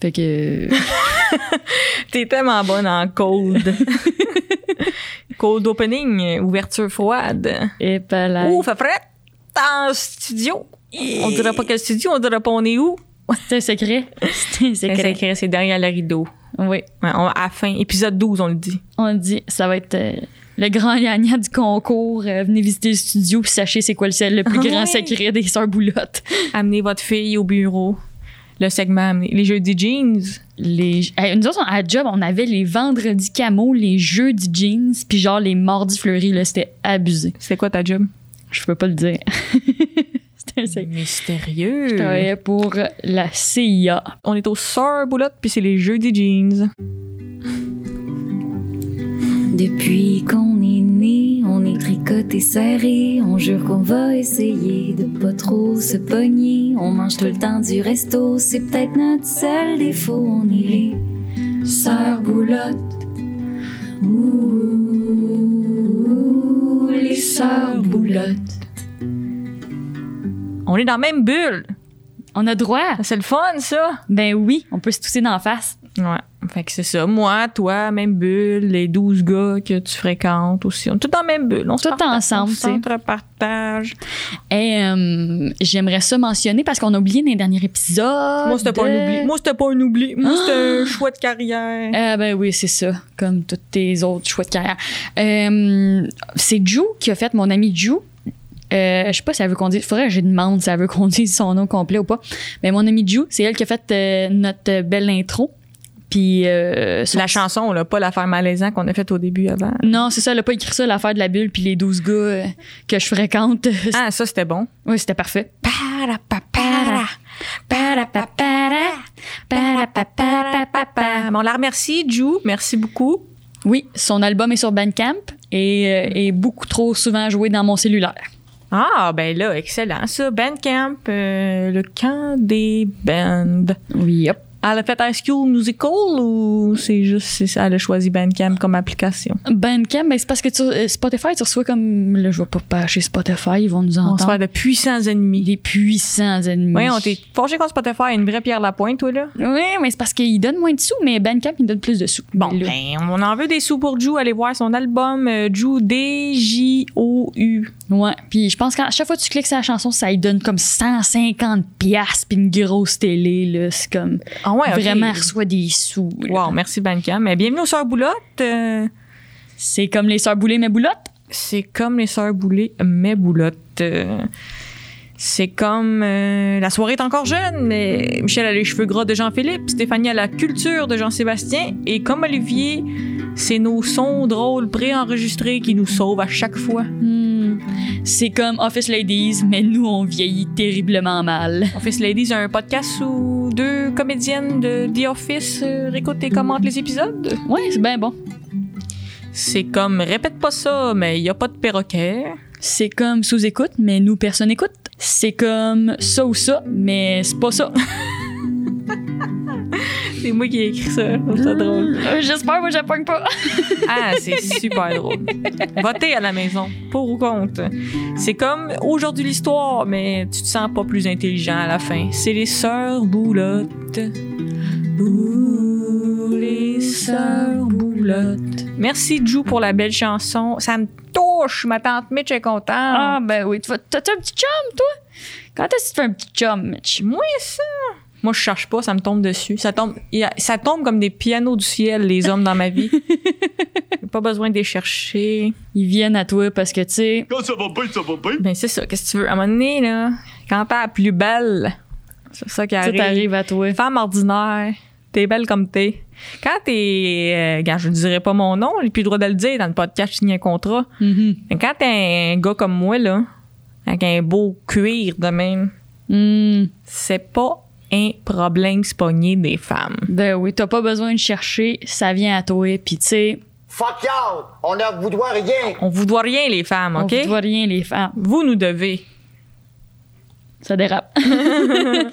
Fait que. T'es tellement bonne en cold. cold opening, ouverture froide. Et pas là. Ouh, fait frais en studio. On dirait pas quel studio, on dirait pas on est où. C'est un secret. C'est un C'est secret. c'est derrière le rideau. Oui. Ouais, on- à la fin, épisode 12, on le dit. On dit, ça va être euh, le grand gagnant du concours. Euh, venez visiter le studio puis sachez c'est quoi le, le plus Ah grand secret des Sœurs Boulottes. Amenez votre fille au bureau. Le segment, les jeudis jeans. Les, nous autres, à job, on avait les vendredis camo, les jeudis jeans, puis genre les mardis fleuris, là, c'était abusé. C'était quoi ta job? Je peux pas le dire. c'était. Mystérieux. Je travaillais pour la CIA. On est au Sœur Boulotte, puis c'est les jeudis jeans. Depuis qu'on est né, on est tricoté serré. On jure qu'on va essayer de pas trop se pogner. On mange tout le temps du resto, c'est peut-être notre seul défaut. On est les sœurs boulottes. Ouh, les sœurs boulottes. On est dans la même bulle. On a droit. C'est le fun, ça. Ben oui, on peut se tousser d'en face. Ouais. Fait que c'est ça. Moi, toi, même bulle, les 12 gars que tu fréquentes aussi. On est tous dans la même bulle. On Tout partage, ensemble, On s'entre-partage. Et euh, j'aimerais ça mentionner parce qu'on a oublié dans les derniers épisodes. Moi, c'était pas un oubli. Moi, c'était pas un oubli. Moi, c'était un choix de carrière. Ah ben oui, c'est ça, comme tous tes autres choix de carrière. Euh, c'est Ju qui a fait, mon ami Ju. Euh, je sais pas si elle veut qu'on dise, faudrait que je demande si elle veut qu'on dise son nom complet ou pas. Mais mon ami Ju, c'est elle qui a fait euh, notre belle intro. Puis euh, La chanson, là, pas l'affaire malaisante qu'on a faite au début avant. Non, c'est ça, elle a pas écrit ça, l'affaire de la bulle puis les 12 gars euh, que je fréquente. Ah, ça, c'était bon. oui, c'était parfait. Parapapara, parapapara, parapapara. Bon, on la remercie, Ju. Merci beaucoup. Oui, son album est sur Bandcamp et euh, est beaucoup trop souvent joué dans mon cellulaire. Ah, ben là, excellent. Ça, Bandcamp, euh, le camp des bands. Oui, hop. Elle a fait High School Musical ou c'est juste, ça, elle a choisi Bandcamp comme application? Bandcamp, ben, c'est parce que tu- euh, Spotify, tu reçois comme. Là, je vais pas pâcher Spotify, ils vont nous On se entendre. fait de puissants ennemis. Des puissants ennemis. Oui, on t'est forgé contre Spotify, une vraie pierre Lapointe, toi, là. Oui, mais c'est parce qu'ils donnent moins de sous, mais Bandcamp, ils donnent plus de sous. Bon, Là. ben, on en veut des sous pour Ju. Allez voir son album, euh, Ju, D-J-O-U. Ouais. Puis je pense qu'à chaque fois que tu cliques sur la chanson, ça lui donne comme 150$ piastres, puis une grosse télé, là. C'est comme. Ah ouais, ok. Vraiment, elle reçoit des sous. là. Wow, merci Bandcamp. Mais bienvenue aux Sœurs Boulottes. Euh, C'est comme les sœurs boulées, mais boulottes. c'est comme les Sœurs Boulées, mais Boulottes. Euh, c'est comme euh, la soirée est encore jeune, mais Michel a les cheveux gras de Jean-Philippe, Stéphanie a la culture de Jean-Sébastien, et comme Olivier, c'est nos sons drôles préenregistrés qui nous sauvent à chaque fois. Hmm. C'est comme Office Ladies, mais nous, on vieillit terriblement mal. Office Ladies a un podcast où deux comédiennes de The Office euh, réécoutent et commentent les épisodes. Ouais, c'est bien bon. C'est comme répète pas ça, mais il y a pas de perroquet. C'est comme sous-écoute, mais nous, personne écoute. C'est comme ça ou ça, mais c'est pas ça. C'est moi qui ai écrit ça. Je ça drôle. Euh, J'espère, moi, j'apprends pas. Ah, c'est super drôle. Votez à la maison, pour ou contre. C'est comme aujourd'hui l'histoire, mais tu te sens pas plus intelligent à la fin. C'est les sœurs boulottes. Ouh, les sœurs boulottes. Merci Ju pour la belle chanson. Ça me touche, ma tante Mitch est contente. Ah, ben oui. Tu vas- T'as-tu un petit chum, toi? Quand est-ce que tu fais un petit chum, Mitch? Moi, ça. Moi, je cherche pas, ça me tombe dessus. Ça tombe, il y a- ça tombe comme des pianos du ciel, les hommes dans ma vie. J'ai pas besoin de les chercher. Ils viennent à toi parce que, tu sais, Quand ça va bien, ça va bien. Ben, c'est ça. Qu'est-ce que tu veux? À un moment donné, là, quand t'es la plus belle, c'est ça qui arrive à toi. Femme ordinaire, t'es belle comme t'es. Quand t'es. Euh, je ne dirais pas mon nom, j'ai plus le droit de le dire dans le podcast, je signe un contrat. Mhm. Mais quand t'es un gars comme moi, là, avec un beau cuir de même, Hmm. c'est pas un problème se pogner des femmes. Ben oui, t'as pas besoin de chercher, ça vient à toi. Puis, tu sais, Fuck y'all! On ne vous doit rien! On vous doit rien, les femmes, OK? on ne voit rien, les femmes. Vous nous devez. Ça dérape. Euh,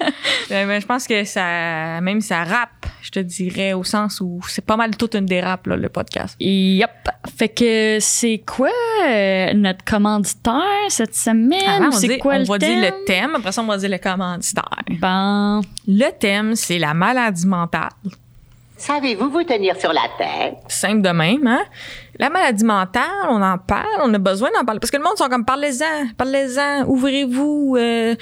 mais je pense que ça, même ça rappe. Je te dirais, au sens où c'est pas mal toute une dérape, là, le podcast. Yep. Fait que c'est quoi euh, notre commanditaire cette semaine? Avant, on, c'est dit- quoi on le va thème? dire le thème, après ça, on va dire le commanditaire. Bon. Le thème, c'est la maladie mentale. Savez-vous vous tenir sur la tête? Simple de même, hein? La maladie mentale, on en parle, on a besoin d'en parler. Parce que le monde sont comme, parlez-en, parlez-en, ouvrez-vous, euh,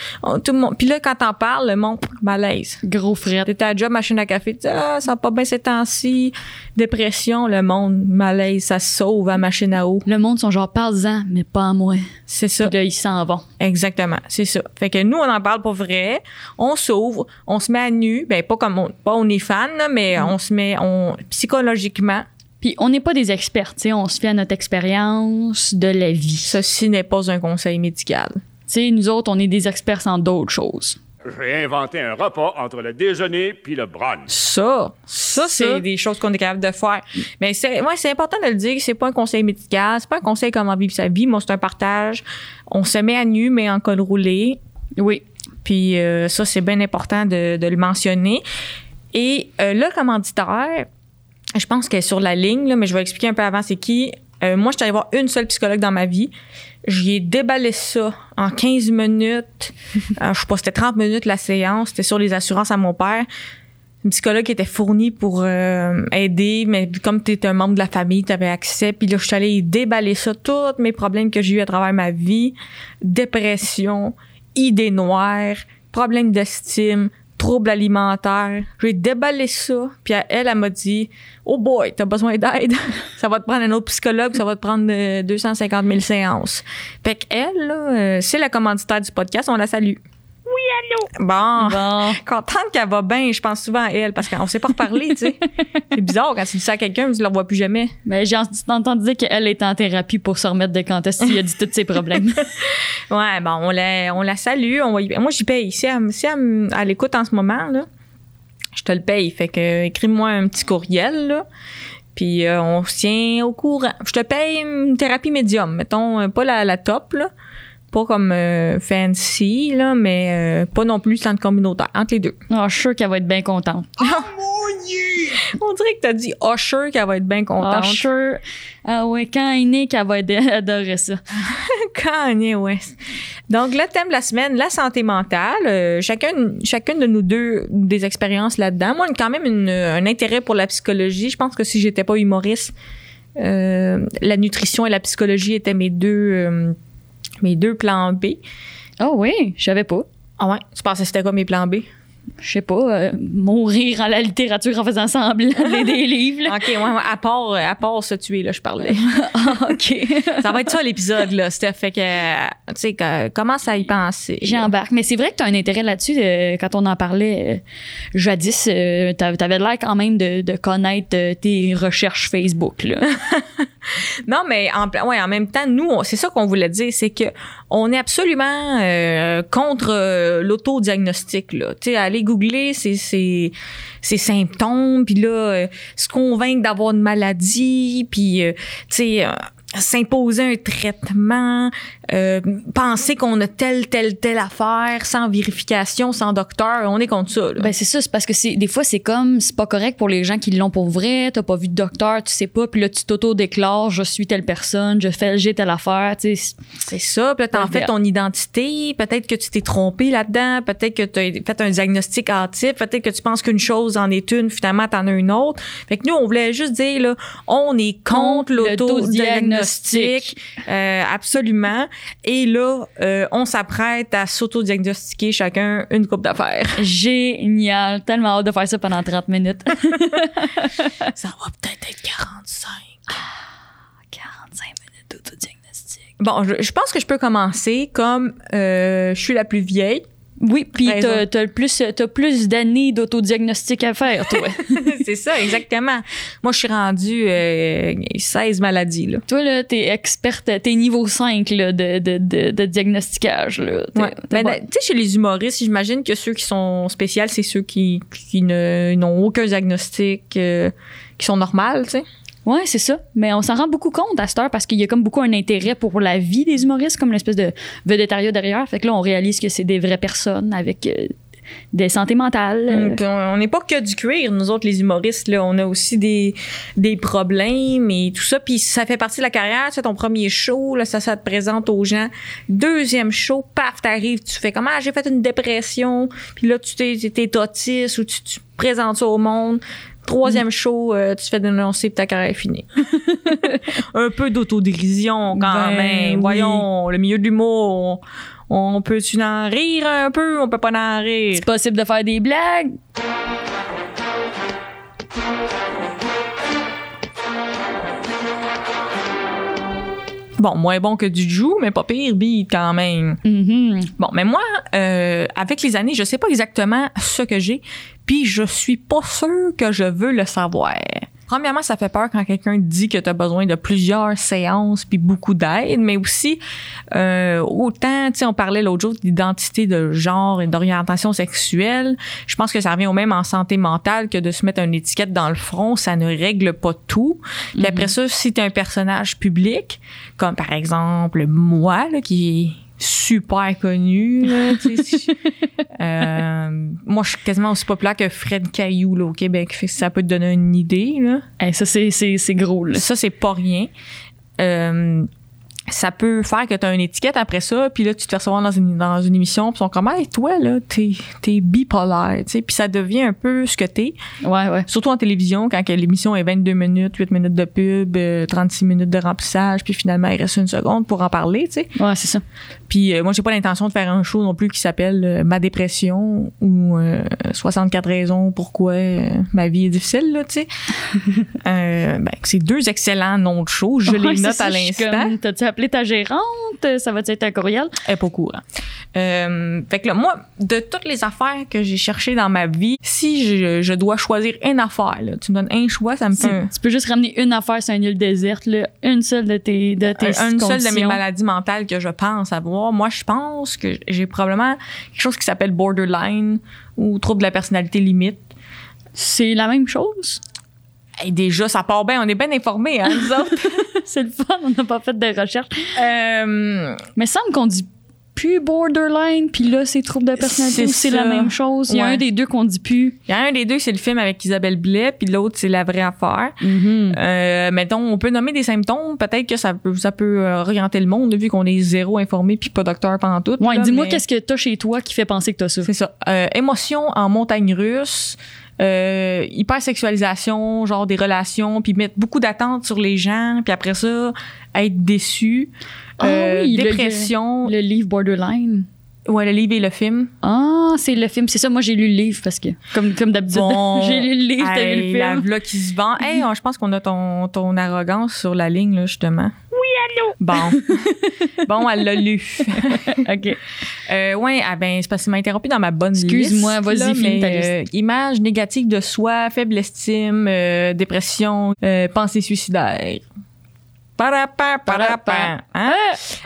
tout le monde. Puis là, quand t'en parles, le monde, malaise. Gros fret. T'es à job, machine à café, tu ah, ça va pas bien ces temps-ci. Dépression, le monde, malaise, ça se sauve à machine à eau. Le monde sont genre, parle-en, mais pas à moi. C'est ça. Puis là, ils s'en vont. Exactement, c'est ça. Fait que nous, on en parle pour vrai. On s'ouvre, on se met à nu. Ben, pas comme on, pas on est fan, là, mais on se met, on, psychologiquement, Puis on n'est pas des experts, tu sais, on se fait à notre expérience de la vie. Tu ceci n'est pas un conseil médical. sais, nous autres, on est des experts en d'autres choses. J'ai inventé un repas entre le déjeuner puis le brunch. Ça, ça, c'est des choses qu'on est capable de faire. Mais c'est, ouais, c'est important de le dire. C'est pas un conseil médical. C'est pas un conseil comment vivre sa vie. Moi, c'est un partage. On se met à nu, mais en col roulé. Oui. Puis euh, ça, c'est bien important de, de le mentionner. Et euh, le commanditaire, je pense qu'elle est sur la ligne, là, mais je vais expliquer un peu avant c'est qui. Euh, moi, je suis allée voir une seule psychologue dans ma vie. J'y ai déballé ça en 15 minutes. Euh, je sais pas, c'était 30 minutes la séance. C'était sur les assurances à mon père. Une psychologue qui était fournie pour euh, aider, mais comme tu étais un membre de la famille, tu avais accès. Puis là, je suis allée y déballer ça, tous mes problèmes que j'ai eu à travers ma vie. Dépression, idées noires, problèmes d'estime, troubles alimentaires. J'ai déballé ça. Puis elle, elle m'a dit Oh boy, t'as besoin d'aide. ça va te prendre un autre psychologue, ça va te prendre euh, 250 000 séances. Fait qu'elle, euh, c'est la commanditaire du podcast, on la salue. Allô? Bon. Bon. Contente qu'elle va bien, je pense souvent à elle parce qu'on sait pas reparler, tu sais. C'est bizarre quand tu dis ça à quelqu'un, tu ne le revois plus jamais. Mais j'ai entendu dire qu'elle est en thérapie pour se remettre de quand est-ce qu'il a dit tous ses problèmes. Ouais, bon, on la, on la salue. On va y- moi, j'y paye. Si elle, si elle, m- elle écoute en ce moment, là, je te le paye. Fait que écris-moi un petit courriel, là. Puis euh, on se tient au courant. Je te paye une thérapie médium, mettons, euh, pas la, la top, là. Pas comme euh, fancy, là, mais euh, pas non plus centre communautaire. Entre les deux. Ah, je suis sûre qu'elle va être bien contente. On dirait que t'as dit Usher qu'elle va être bien Ah, contente. je suis sûre. Ah ouais, quand elle est née, qu'elle va être- adorer ça. Kanye West. Donc, le thème de la semaine, la santé mentale. Euh, chacun, chacune de nous deux, des expériences là-dedans. Moi, quand même une- un intérêt pour la psychologie. Je pense que si j'étais pas humoriste, euh, la nutrition et la psychologie étaient mes deux, euh, mes deux plans B. Oh oui, je savais pas. Ah ouais? Tu pensais que c'était quoi mes plans B? Je sais pas, euh, mourir en la littérature en faisant semblant de des livres. là. OK, ouais, ouais, à part, à part se tuer, là, je parlais. Ah, OK. ça va être ça, l'épisode, là. C'était fait que, euh, tu sais, commence à y penser. J'embarque. Mais c'est vrai que tu as un intérêt là-dessus. euh, quand on en parlait euh, jadis, euh, t'a- t'avais l'air quand même de, de connaître euh, tes recherches Facebook. Là. Non, mais en, ouais, en même temps, nous, c'est ça qu'on voulait dire, c'est que on est absolument euh, contre euh, l'autodiagnostic. Là. Tu sais, aller googler ses, symptômes, puis là, euh, se convaincre d'avoir une maladie, puis, euh, tu sais, euh, s'imposer un traitement, euh, penser qu'on a telle, telle, telle affaire, sans vérification, sans docteur, on est contre ça. Là. Ben c'est ça, c'est parce que c'est des fois c'est comme c'est pas correct pour les gens qui l'ont pour vrai, t'as pas vu de docteur, tu sais pas, puis là tu t'auto-déclares, je suis telle personne, je fais j'ai telle affaire, tu sais. C'est ça. Puis là, t'en fais ton identité. Peut-être que tu t'es trompé là-dedans. Peut-être que tu as fait un diagnostic hâtif. Peut-être que tu penses qu'une chose en est une, finalement, t'en as une autre. Fait que nous, on voulait juste dire, là, on est contre Contre l'autodiagnostic. L'autodiagnostic. Euh, absolument. Et là, euh, on s'apprête à s'auto-diagnostiquer chacun une coupe d'affaires. Génial, tellement hâte de faire ça pendant 30 minutes. ça va peut-être être 45. 45 minutes d'autodiagnostic. Bon, je, je pense que je peux commencer comme euh, je suis la plus vieille. Oui, puis t'as t'as le plus t'as plus d'années d'autodiagnostic à faire, toi. c'est ça, exactement. Moi, je suis rendue euh, 16 maladies, là. toi là, t'es experte, t'es niveau 5 là, de, de, de, de diagnosticage là. T'es- Ouais. t'es Ben, bon. Tu sais, chez les humoristes, j'imagine que ceux qui sont spéciaux, c'est ceux qui, qui ne- n'ont aucun diagnostic, euh, qui sont normales, tu sais. Ouais, c'est ça. Mais on s'en rend beaucoup compte à cette heure parce qu'il y a comme beaucoup un intérêt pour la vie des humoristes, comme l'espèce de vedettariat derrière. Fait que là, on réalise que c'est des vraies personnes avec euh, de santé mentale. Donc, on n'est pas que du cuir, nous autres, les humoristes. Là, on a aussi des, des problèmes et tout ça. Puis ça fait partie de la carrière. Tu sais, ton premier show, là, ça, ça te présente aux gens. Deuxième show, paf, t'arrives, tu fais comme, ah, j'ai fait une dépression. Puis là, tu t'es, t'es autiste ou tu, tu présentes ça au monde. Troisième show, euh, tu te fais dénoncer ta carrière est finie. un peu d'autodérision quand Ben même. oui. Voyons, le milieu de l'humour, on, on peut-tu en rire un peu? On peut pas en rire? C'est possible de faire des blagues? Bon, moins bon que du Jou, mais pas pire beat quand même. Mhm. Bon, mais moi, euh, avec les années, je sais pas exactement ce que j'ai, puis je suis pas sûre que je veux le savoir. Premièrement, ça fait peur quand quelqu'un dit que tu as besoin de plusieurs séances puis beaucoup d'aide, mais aussi euh, autant, tu sais, on parlait l'autre jour d'identité de genre et d'orientation sexuelle. Je pense que ça revient au même en santé mentale que de se mettre une étiquette dans le front, ça ne règle pas tout. Puis après ça, si tu un personnage public, comme par exemple moi, là, qui super connu. Là, euh, moi, je suis quasiment aussi populaire que Fred Caillou là, au Québec. Fait que ça peut te donner une idée. Là. Hey, ça, c'est, c'est, c'est gros, là. Ça, c'est pas rien. Euh, ça peut faire que tu as une étiquette après ça, puis là, tu te fais recevoir dans une, dans une émission, puis ils sont comme, hey, toi, là, t'es, t'es bipolaire, tu sais, puis ça devient un peu ce que t'es. Ouais, ouais. Surtout en télévision, quand l'émission est 22 minutes, 8 minutes de pub, euh, 36 minutes de remplissage, puis finalement, il reste une seconde pour en parler, tu sais. Ouais, c'est ça. Puis euh, moi, j'ai pas l'intention de faire un show non plus qui s'appelle euh, Ma dépression ou euh, 64 raisons pourquoi euh, ma vie est difficile, là, tu sais. euh, ben, c'est deux excellents noms de show. Je les note ça, à l'instant. T'as-tu appelé ta gérante? Ça va-tu être un courriel? Elle est pas au courant. Euh, fait que là, moi, de toutes les affaires que j'ai cherchées dans ma vie, si je, je dois choisir une affaire, là, tu me donnes un choix, ça me fait un, Tu peux juste ramener une affaire sur une île déserte, là. Une seule de tes, de tes un- une seule de mes maladies mentales que je pense avoir. Moi, je pense que j'ai probablement quelque chose qui s'appelle borderline ou trouble de la personnalité limite. C'est la même chose? Déjà, ça part bien. On est bien informés, hein, nous autres. c'est le fun, on n'a pas fait de recherche. Euh, Mais ça me semble qu'on dit plus borderline, puis là, c'est trouble de personnalité, C'est la même chose. Il y a Ouais. un des deux qu'on dit plus. Il y a un des deux, c'est le film avec Isabelle Blais, puis l'autre, c'est La vraie affaire. Euh, mettons, on peut nommer des symptômes. Peut-être que ça peut, ça peut euh, orienter le monde, vu qu'on est zéro informé puis pas docteur pendant tout. Ouais, dis-moi mais qu'est-ce que t'as chez toi qui fait penser que t'as ça? C'est ça. Euh, émotion en montagne russe. Euh, hypersexualisation, genre des relations, puis mettre beaucoup d'attentes sur les gens, puis après ça, être déçu. Ah Euh, oui, le- dépression. Le livre Borderline. Ouais, le livre et le film. Ah, c'est le film. C'est ça, moi, j'ai lu le livre parce que, comme, comme d'habitude, Bon, j'ai lu le livre, t'as hey, lu le La film. v'là qui se vend. Hey, je pense qu'on a ton, ton arrogance sur la ligne, là, justement. Oui, allô? Bon. bon, elle l'a lu. OK. Euh, ouais, ah ben, c'est parce qu'il m'a interrompu dans ma bonne liste. Excuse-moi, vas-y, là, finis mais, ta liste. euh, image négative de soi, faible estime, euh, dépression, euh, pensée suicidaire. Parapa, parapa. Hein?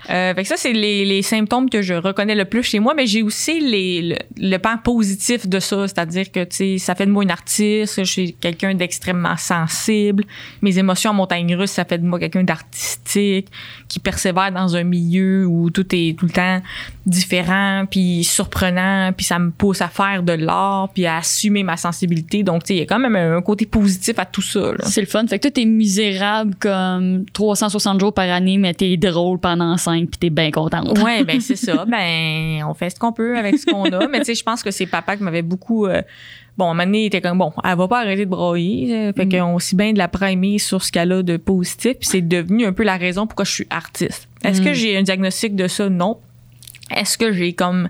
Euh, fait que ça, c'est les, les symptômes que je reconnais le plus chez moi, mais j'ai aussi les, le, le pan positif de ça, c'est-à-dire que, ça fait de moi une artiste, je suis quelqu'un d'extrêmement sensible, mes émotions en montagne russe, ça fait de moi quelqu'un d'artistique, qui persévère dans un milieu où tout est tout le temps différent, puis surprenant, puis ça me pousse à faire de l'art, puis à assumer ma sensibilité. Donc, il y a quand même un côté positif à tout ça. C'est le fun. Fait que toi, t'es misérable comme 360 jours par année, mais t'es drôle pendant 5 puis t'es bien contente. Ouais, ben c'est ça. Ben, on fait ce qu'on peut avec ce qu'on a. Mais tu sais, je pense que c'est papa qui m'avait beaucoup. euh, bon, à un moment donné, il était comme bon, elle va pas arrêter de broyer. euh, Fait qu'on aussi bien de la primer sur ce qu'elle a de positif. Puis c'est devenu un peu la raison pourquoi je suis artiste. Est-ce que j'ai un diagnostic de ça? Non. Est-ce que j'ai comme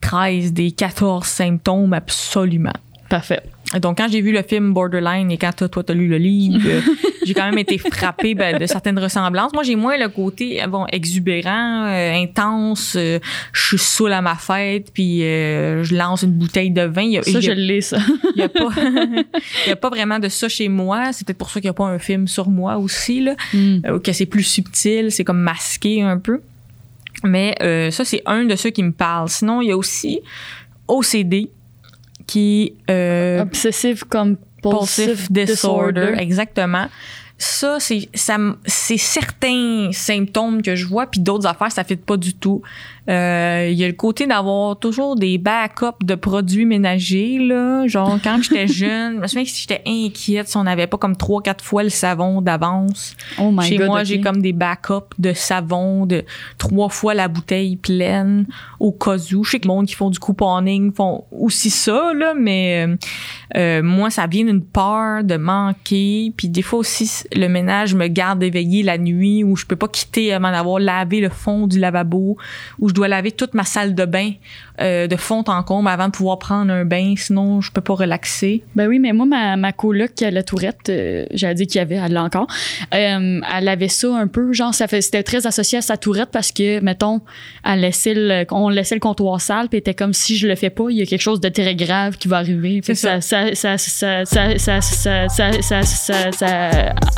13 des 14 symptômes? Absolument. Parfait. Donc, quand j'ai vu le film Borderline et quand toi, toi, t'as lu le livre, euh, j'ai quand même été frappée ben, de certaines ressemblances. Moi, j'ai moins le côté euh, bon exubérant, euh, intense. euh, je suis saoul à ma fête, puis euh, je lance une bouteille de vin. Il y a, Ça, je l'ai, ça. il y a pas, il y a pas vraiment de ça chez moi. C'est peut-être pour ça qu'il n'y a pas un film sur moi aussi là, Mm. que c'est plus subtil, c'est comme masqué un peu. Mais euh, ça, c'est un de ceux qui me parle. Sinon, il y a aussi OCD qui euh, Obsessive compulsive disorder, disorder. exactement. ça, c'est ça, c'est certains symptômes que je vois, puis d'autres affaires, ça fait pas du tout. Euh, Il y a le côté d'avoir toujours des backups de produits ménagers, là. Genre, quand j'étais jeune, je me souviens que si j'étais inquiète si on n'avait pas comme trois, quatre fois le savon d'avance. Oh my Chez god. moi, j'ai comme des backups de savon de trois fois la bouteille pleine au cas où. Je sais que le monde qui font du couponing font aussi ça, là, mais euh, euh, moi, ça vient d'une peur de manquer. Puis des fois aussi, le ménage me garde éveillée la nuit où je peux pas quitter avant d'avoir lavé le fond du lavabo, où je dois laver toute ma salle de bain de fond en comble avant de pouvoir prendre un bain, sinon je peux pas relaxer. Ben oui, mais moi, ma, ma coloc, la tourette, euh, j'allais dire qu'il y avait, elle l'a encore, elle avait ça un peu, genre, c'était très associé à sa tourette parce que, mettons, elle laissait on laissait le comptoir sale, puis était comme si je le fais pas, il y a quelque chose de très grave qui va arriver. C'est ça. Ça,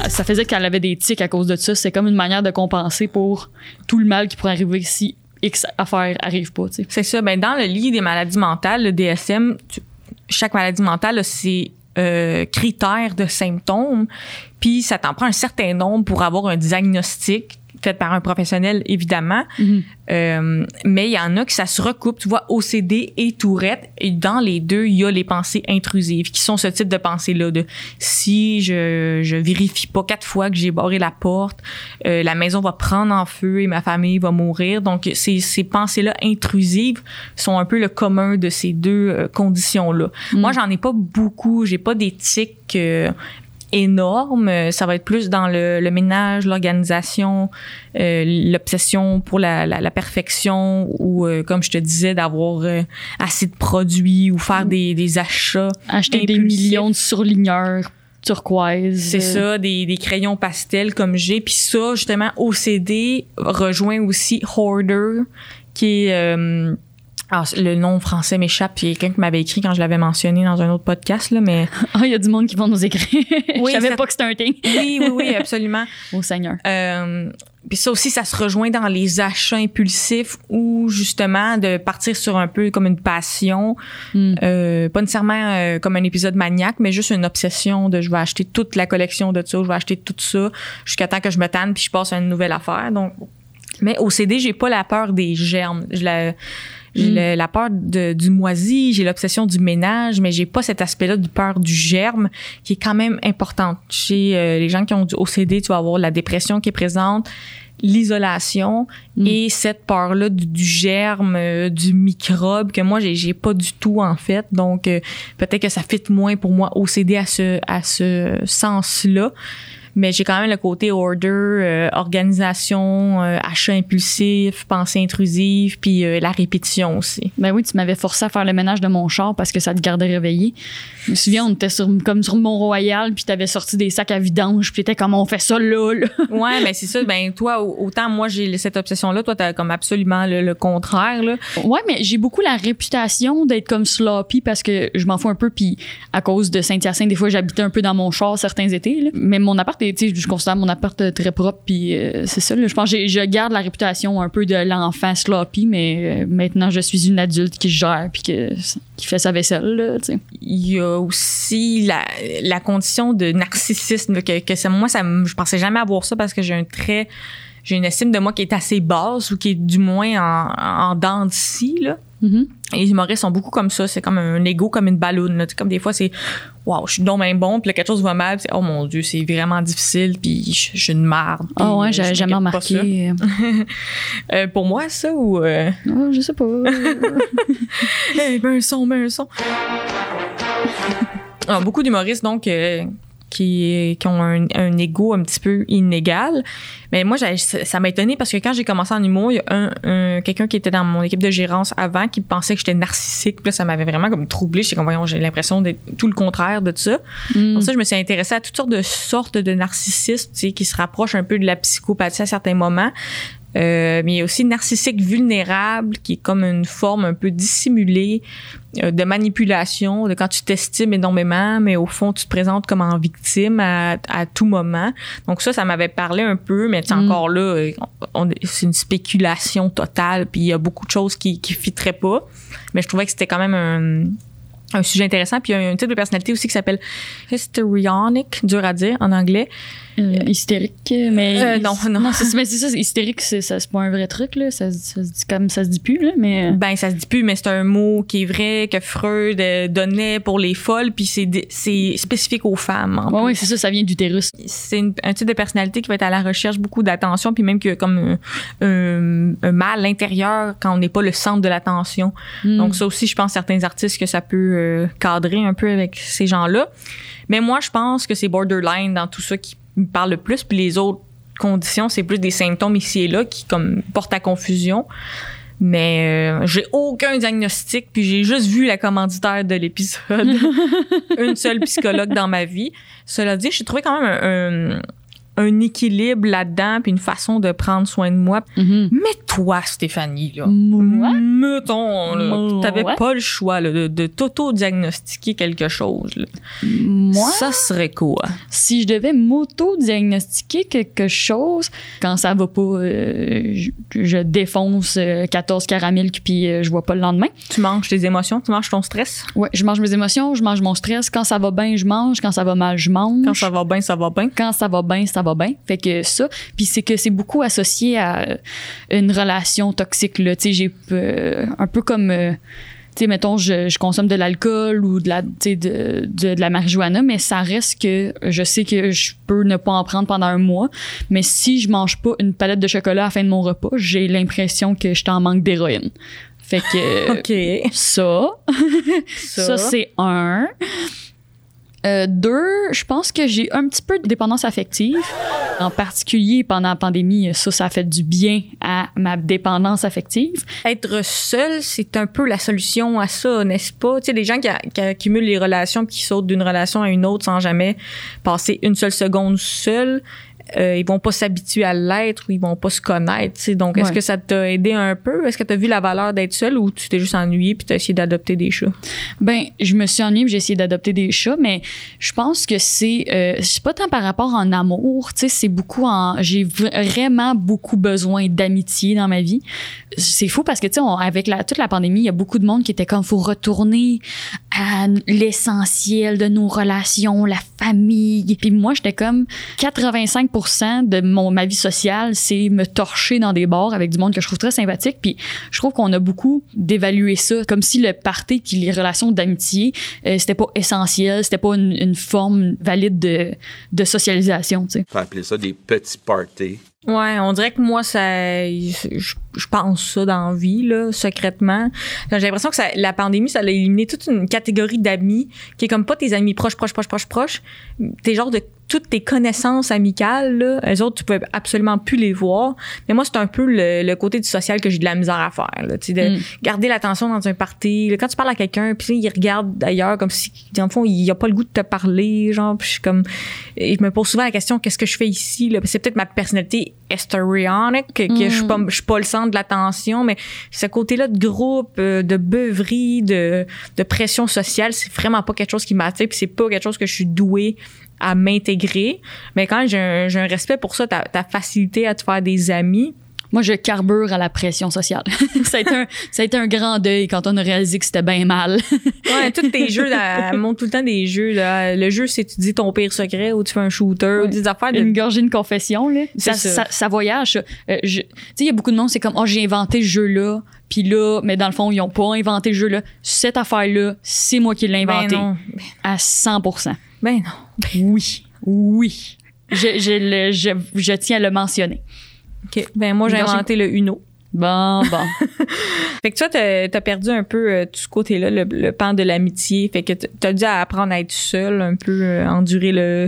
ça faisait qu'elle avait des tics à cause de ça. C'est comme une manière de compenser pour tout le mal qui pourrait arriver si X affaire arrive pas. C'est ça. Ben, dans le lit des maladies mentales, le DSM, chaque maladie mentale a ses euh, critères de symptômes, puis ça t'en prend un certain nombre pour avoir un diagnostic fait par un professionnel, évidemment. Mhm. Euh, mais il y en a que ça se recoupe, tu vois, OCD et Tourette. Et dans les deux, il y a les pensées intrusives, qui sont ce type de pensées-là, de si je, je vérifie pas quatre fois que j'ai barré la porte, euh, la maison va prendre en feu et ma famille va mourir. Donc, ces, ces pensées-là intrusives sont un peu le commun de ces deux euh, conditions-là. Moi, j'en ai pas beaucoup. J'ai pas des tics euh. Euh, Ça va être plus dans le, le ménage, l'organisation, euh, l'obsession pour la, la, la perfection ou, euh, comme je te disais, d'avoir euh, assez de produits ou faire des, des achats. Acheter des millions de surligneurs turquoise. C'est euh, ça, des, des crayons pastels comme j'ai. Puis ça, justement, OCD rejoint aussi Hoarder, qui est... alors, le nom français m'échappe, puis il y a quelqu'un qui m'avait écrit quand je l'avais mentionné dans un autre podcast, là, mais... Ah, il y a du monde qui vont nous écrire. Oui, Je savais ça- pas que c'était un thing. Oui, oui, oui, absolument. Au Seigneur. Euh, puis ça aussi, ça se rejoint dans les achats impulsifs ou justement de partir sur un peu comme une passion, Mm. euh, pas nécessairement euh, comme un épisode maniaque, mais juste une obsession de je vais acheter toute la collection de ça, je vais acheter tout ça jusqu'à temps que je me tanne puis je passe à une nouvelle affaire. Donc, mais au CD, j'ai pas la peur des germes. Je la- j'ai Mm. la peur de- du moisi, j'ai l'obsession du ménage, mais j'ai pas cet aspect-là de peur du germe qui est quand même importante. Chez euh, les gens qui ont du OCD, tu vas avoir la dépression qui est présente, l'isolation Mm. et cette peur-là du, du germe, euh, du microbe que moi j'ai j'ai pas du tout en fait. Donc euh, peut-être que ça fit moins pour moi OCD à ce à ce sens-là. Mais j'ai quand même le côté order, euh, organisation, euh, achat impulsif, pensée intrusive, puis euh, la répétition aussi. Ben oui, tu m'avais forcé à faire le ménage de mon char parce que ça te gardait réveillé. Je me souviens, on était sur, comme sur Mont-Royal, puis t'avais sorti des sacs à vidange, puis t'étais comme, on fait ça là, là. Ouais, mais c'est ça. Ben toi, au- autant moi j'ai cette obsession-là, toi t'as comme absolument le, le contraire là. Ouais, mais j'ai beaucoup la réputation d'être comme sloppy parce que je m'en fous un peu, puis à cause de Saint-Hyacinthe, des fois, j'habitais un peu dans mon char certains étés, là. Mais mon appart, est, sais, je considère mon appart euh, très propre, puis euh, c'est ça, là. Je pense je garde la réputation un peu de l'enfant sloppy, mais euh, maintenant, je suis une adulte qui gère, puis que, qui fait sa vaisselle, là. Il y a aussi la, la condition de narcissisme que, que ça, moi ça je pensais jamais avoir ça parce que j'ai un très j'ai une estime de moi qui est assez basse ou qui est du moins en, en dents de scie, là. Mhm. Et les humoristes sont beaucoup comme ça. C'est comme un ego, comme une sais, Comme des fois, c'est Waouh, je suis donc même bon, puis là, quelque chose va mal, puis Oh mon Dieu, c'est vraiment difficile, puis je, je suis une marde. puis, Ah ouais, j'avais jamais remarqué. Euh, pour moi, ça, ou. Euh, Ah, je sais pas. hey, mets un son, mets un son. Alors, beaucoup d'humoristes, donc, euh, qui, qui ont un, un ego un petit peu inégal. Mais moi, ça m'a étonné parce que quand j'ai commencé en humour, il y a un, un- quelqu'un qui était dans mon équipe de gérance avant qui pensait que j'étais narcissique. Puis là, ça m'avait vraiment comme troublé. J'étais comme, voyons, j'ai l'impression d'être tout le contraire de ça. Mm. Pour ça, je me suis intéressée à toutes sortes de sortes de sais, qui se rapprochent un peu de la psychopathie à certains moments. Euh, mais il y a aussi narcissique vulnérable, qui est comme une forme un peu dissimulée euh, de manipulation, de quand tu t'estimes énormément, mais au fond, tu te présentes comme en victime à, à tout moment. Donc ça, ça m'avait parlé un peu, mais Mm. encore là, c'est une spéculation totale, puis il y a beaucoup de choses qui qui fitteraient pas. Mais je trouvais que c'était quand même un un sujet intéressant. Puis il y a un type de personnalité aussi qui s'appelle histrionic, dur à dire en anglais. Euh, hystérique, mais. Euh, non, non. c'est, mais c'est ça, hystérique, c'est, ça, c'est pas un vrai truc, là. Ça, ça se dit comme ça se dit plus, là, mais. Ben, ça se dit plus, mais c'est un mot qui est vrai, que Freud euh, donnait pour les folles, puis c'est, c'est spécifique aux femmes. en Ouais, c'est ça, ça vient d'utérus. c'est une- un type de personnalité qui va être à la recherche beaucoup d'attention, puis même que comme un, un- un mal intérieur quand on n'est pas le centre de l'attention. Hmm. Donc ça aussi, je pense certains artistes que ça peut euh, cadrer un peu avec ces gens-là. Mais moi, je pense que c'est borderline dans tout ça qui me parle le plus, puis les autres conditions, c'est plus des symptômes ici et là qui comme portent à confusion. Mais euh, j'ai aucun diagnostic, puis j'ai juste vu la commanditaire de l'épisode. une seule psychologue dans ma vie. Cela dit, j'ai trouvé quand même un, un- un équilibre là-dedans, puis une façon de prendre soin de moi. Mais toi, Stéphanie, là, Moi? mettons, là, t'avais pas le choix là, de, de t'auto-diagnostiquer quelque chose. là. Moi, Ça serait quoi? si je devais m'auto-diagnostiquer quelque chose, quand ça va pas, euh, je, je défonce euh, 14 caramels puis euh, je vois pas le lendemain. Tu manges tes émotions, tu manges ton stress? Ouais, je mange mes émotions, je mange mon stress. Quand ça va bien, je mange. Quand ça va mal, je mange. Quand ça va bien, ça va bien. quand ça va bien, ça va bien. Fait que ça, puis c'est que c'est beaucoup associé à euh, une relation toxique là, tu sais, j'ai euh, un peu comme euh, tu sais mettons je, je consomme de l'alcool ou de la de, de, de la marijuana mais ça reste que je sais que je peux ne pas en prendre pendant un mois mais si je mange pas une palette de chocolat à la fin de mon repas j'ai l'impression que je t'en manque d'héroïne fait que OK. ça ça, c'est un. Euh, deux, je pense que j'ai un petit peu de dépendance affective. En particulier pendant la pandémie, ça, ça a fait du bien à ma dépendance affective. Être seul, c'est un peu la solution à ça, n'est-ce pas? Tu sais, les gens qui, accumulent les relations qui sautent d'une relation à une autre sans jamais passer une seule seconde seul, euh, ils vont pas s'habituer à l'être ou ils vont pas se connaître. tu sais. Donc, est-ce Ouais. que ça t'a aidé un peu? Est-ce que tu as vu la valeur d'être seul ou tu t'es juste ennuyé puis tu as essayé d'adopter des chats? Ben, je me suis ennuyée, j'ai essayé d'adopter des chats, mais je pense que c'est euh, c'est pas tant par rapport en amour, tu sais, c'est beaucoup en j'ai vraiment beaucoup besoin d'amitié dans ma vie. C'est fou parce que tu sais, avec la, toute la pandémie, il y a beaucoup de monde qui était comme faut retourner à l'essentiel de nos relations, la famille. Puis moi, j'étais comme 85% de mon ma vie sociale, c'est me torcher dans des bars avec du monde que je trouve très sympathique. Puis je trouve qu'on a beaucoup d'évaluer ça, comme si le party puis les relations d'amitié, euh, c'était pas essentiel, c'était pas une, une forme valide de, de socialisation, tu sais. Appeler ça des petits parties. Ouais, on dirait que moi, ça, je, je pense ça dans la vie, là, secrètement. J'ai l'impression que ça, la pandémie, ça a éliminé toute une catégorie d'amis qui est comme pas tes amis proches, proches, proches, proches, proches. T'es genre de toutes tes connaissances amicales, là. Elles autres, tu peux absolument plus les voir. Mais moi, c'est un peu le, le côté du social que j'ai de la misère à faire, là. De Mm. garder l'attention dans un party. Là, Quand tu parles à quelqu'un, puis il regarde d'ailleurs comme si, dans le fond, il a pas le goût de te parler, genre, puis je suis comme, et je me pose souvent la question, qu'est-ce que je fais ici, C'est peut-être ma personnalité histrionic, que, je suis pas, je suis pas le centre de l'attention, mais ce côté-là de groupe, euh, de beuverie, de, de pression sociale, c'est vraiment pas quelque chose qui m'attire, puis c'est pas quelque chose que je suis douée à m'intégrer. Mais quand j'ai un, respect pour ça, ta, ta facilité à te faire des amis. Moi, je carbure à la pression sociale. ça, a été un, ça a été un grand deuil quand on a réalisé que c'était bien mal. Ouais, tous tes jeux, là, montre tout le temps des jeux. Là. Le jeu, c'est tu dis ton pire secret ou tu fais un shooter ou des affaires de. Une gorgée de confession, là. C'est Ça, ça. ça, ça voyage. Euh, je- tu sais, il y a beaucoup de monde, c'est comme, oh, j'ai inventé ce jeu-là. Puis là, mais dans le fond, ils ont pas inventé le jeu-là. Cette affaire-là, c'est moi qui l'ai ben inventé. non. à 100 Ben non. Oui. Oui. Je, je, le- je, je tiens à le mentionner. OK. Ben moi, j'ai inventé le Uno. Bon, bon. Fait que toi, t'as as perdu un peu euh, tout ce côté-là, le, le pan de l'amitié. Fait que t'as dû apprendre à être seul, un peu euh, endurer le,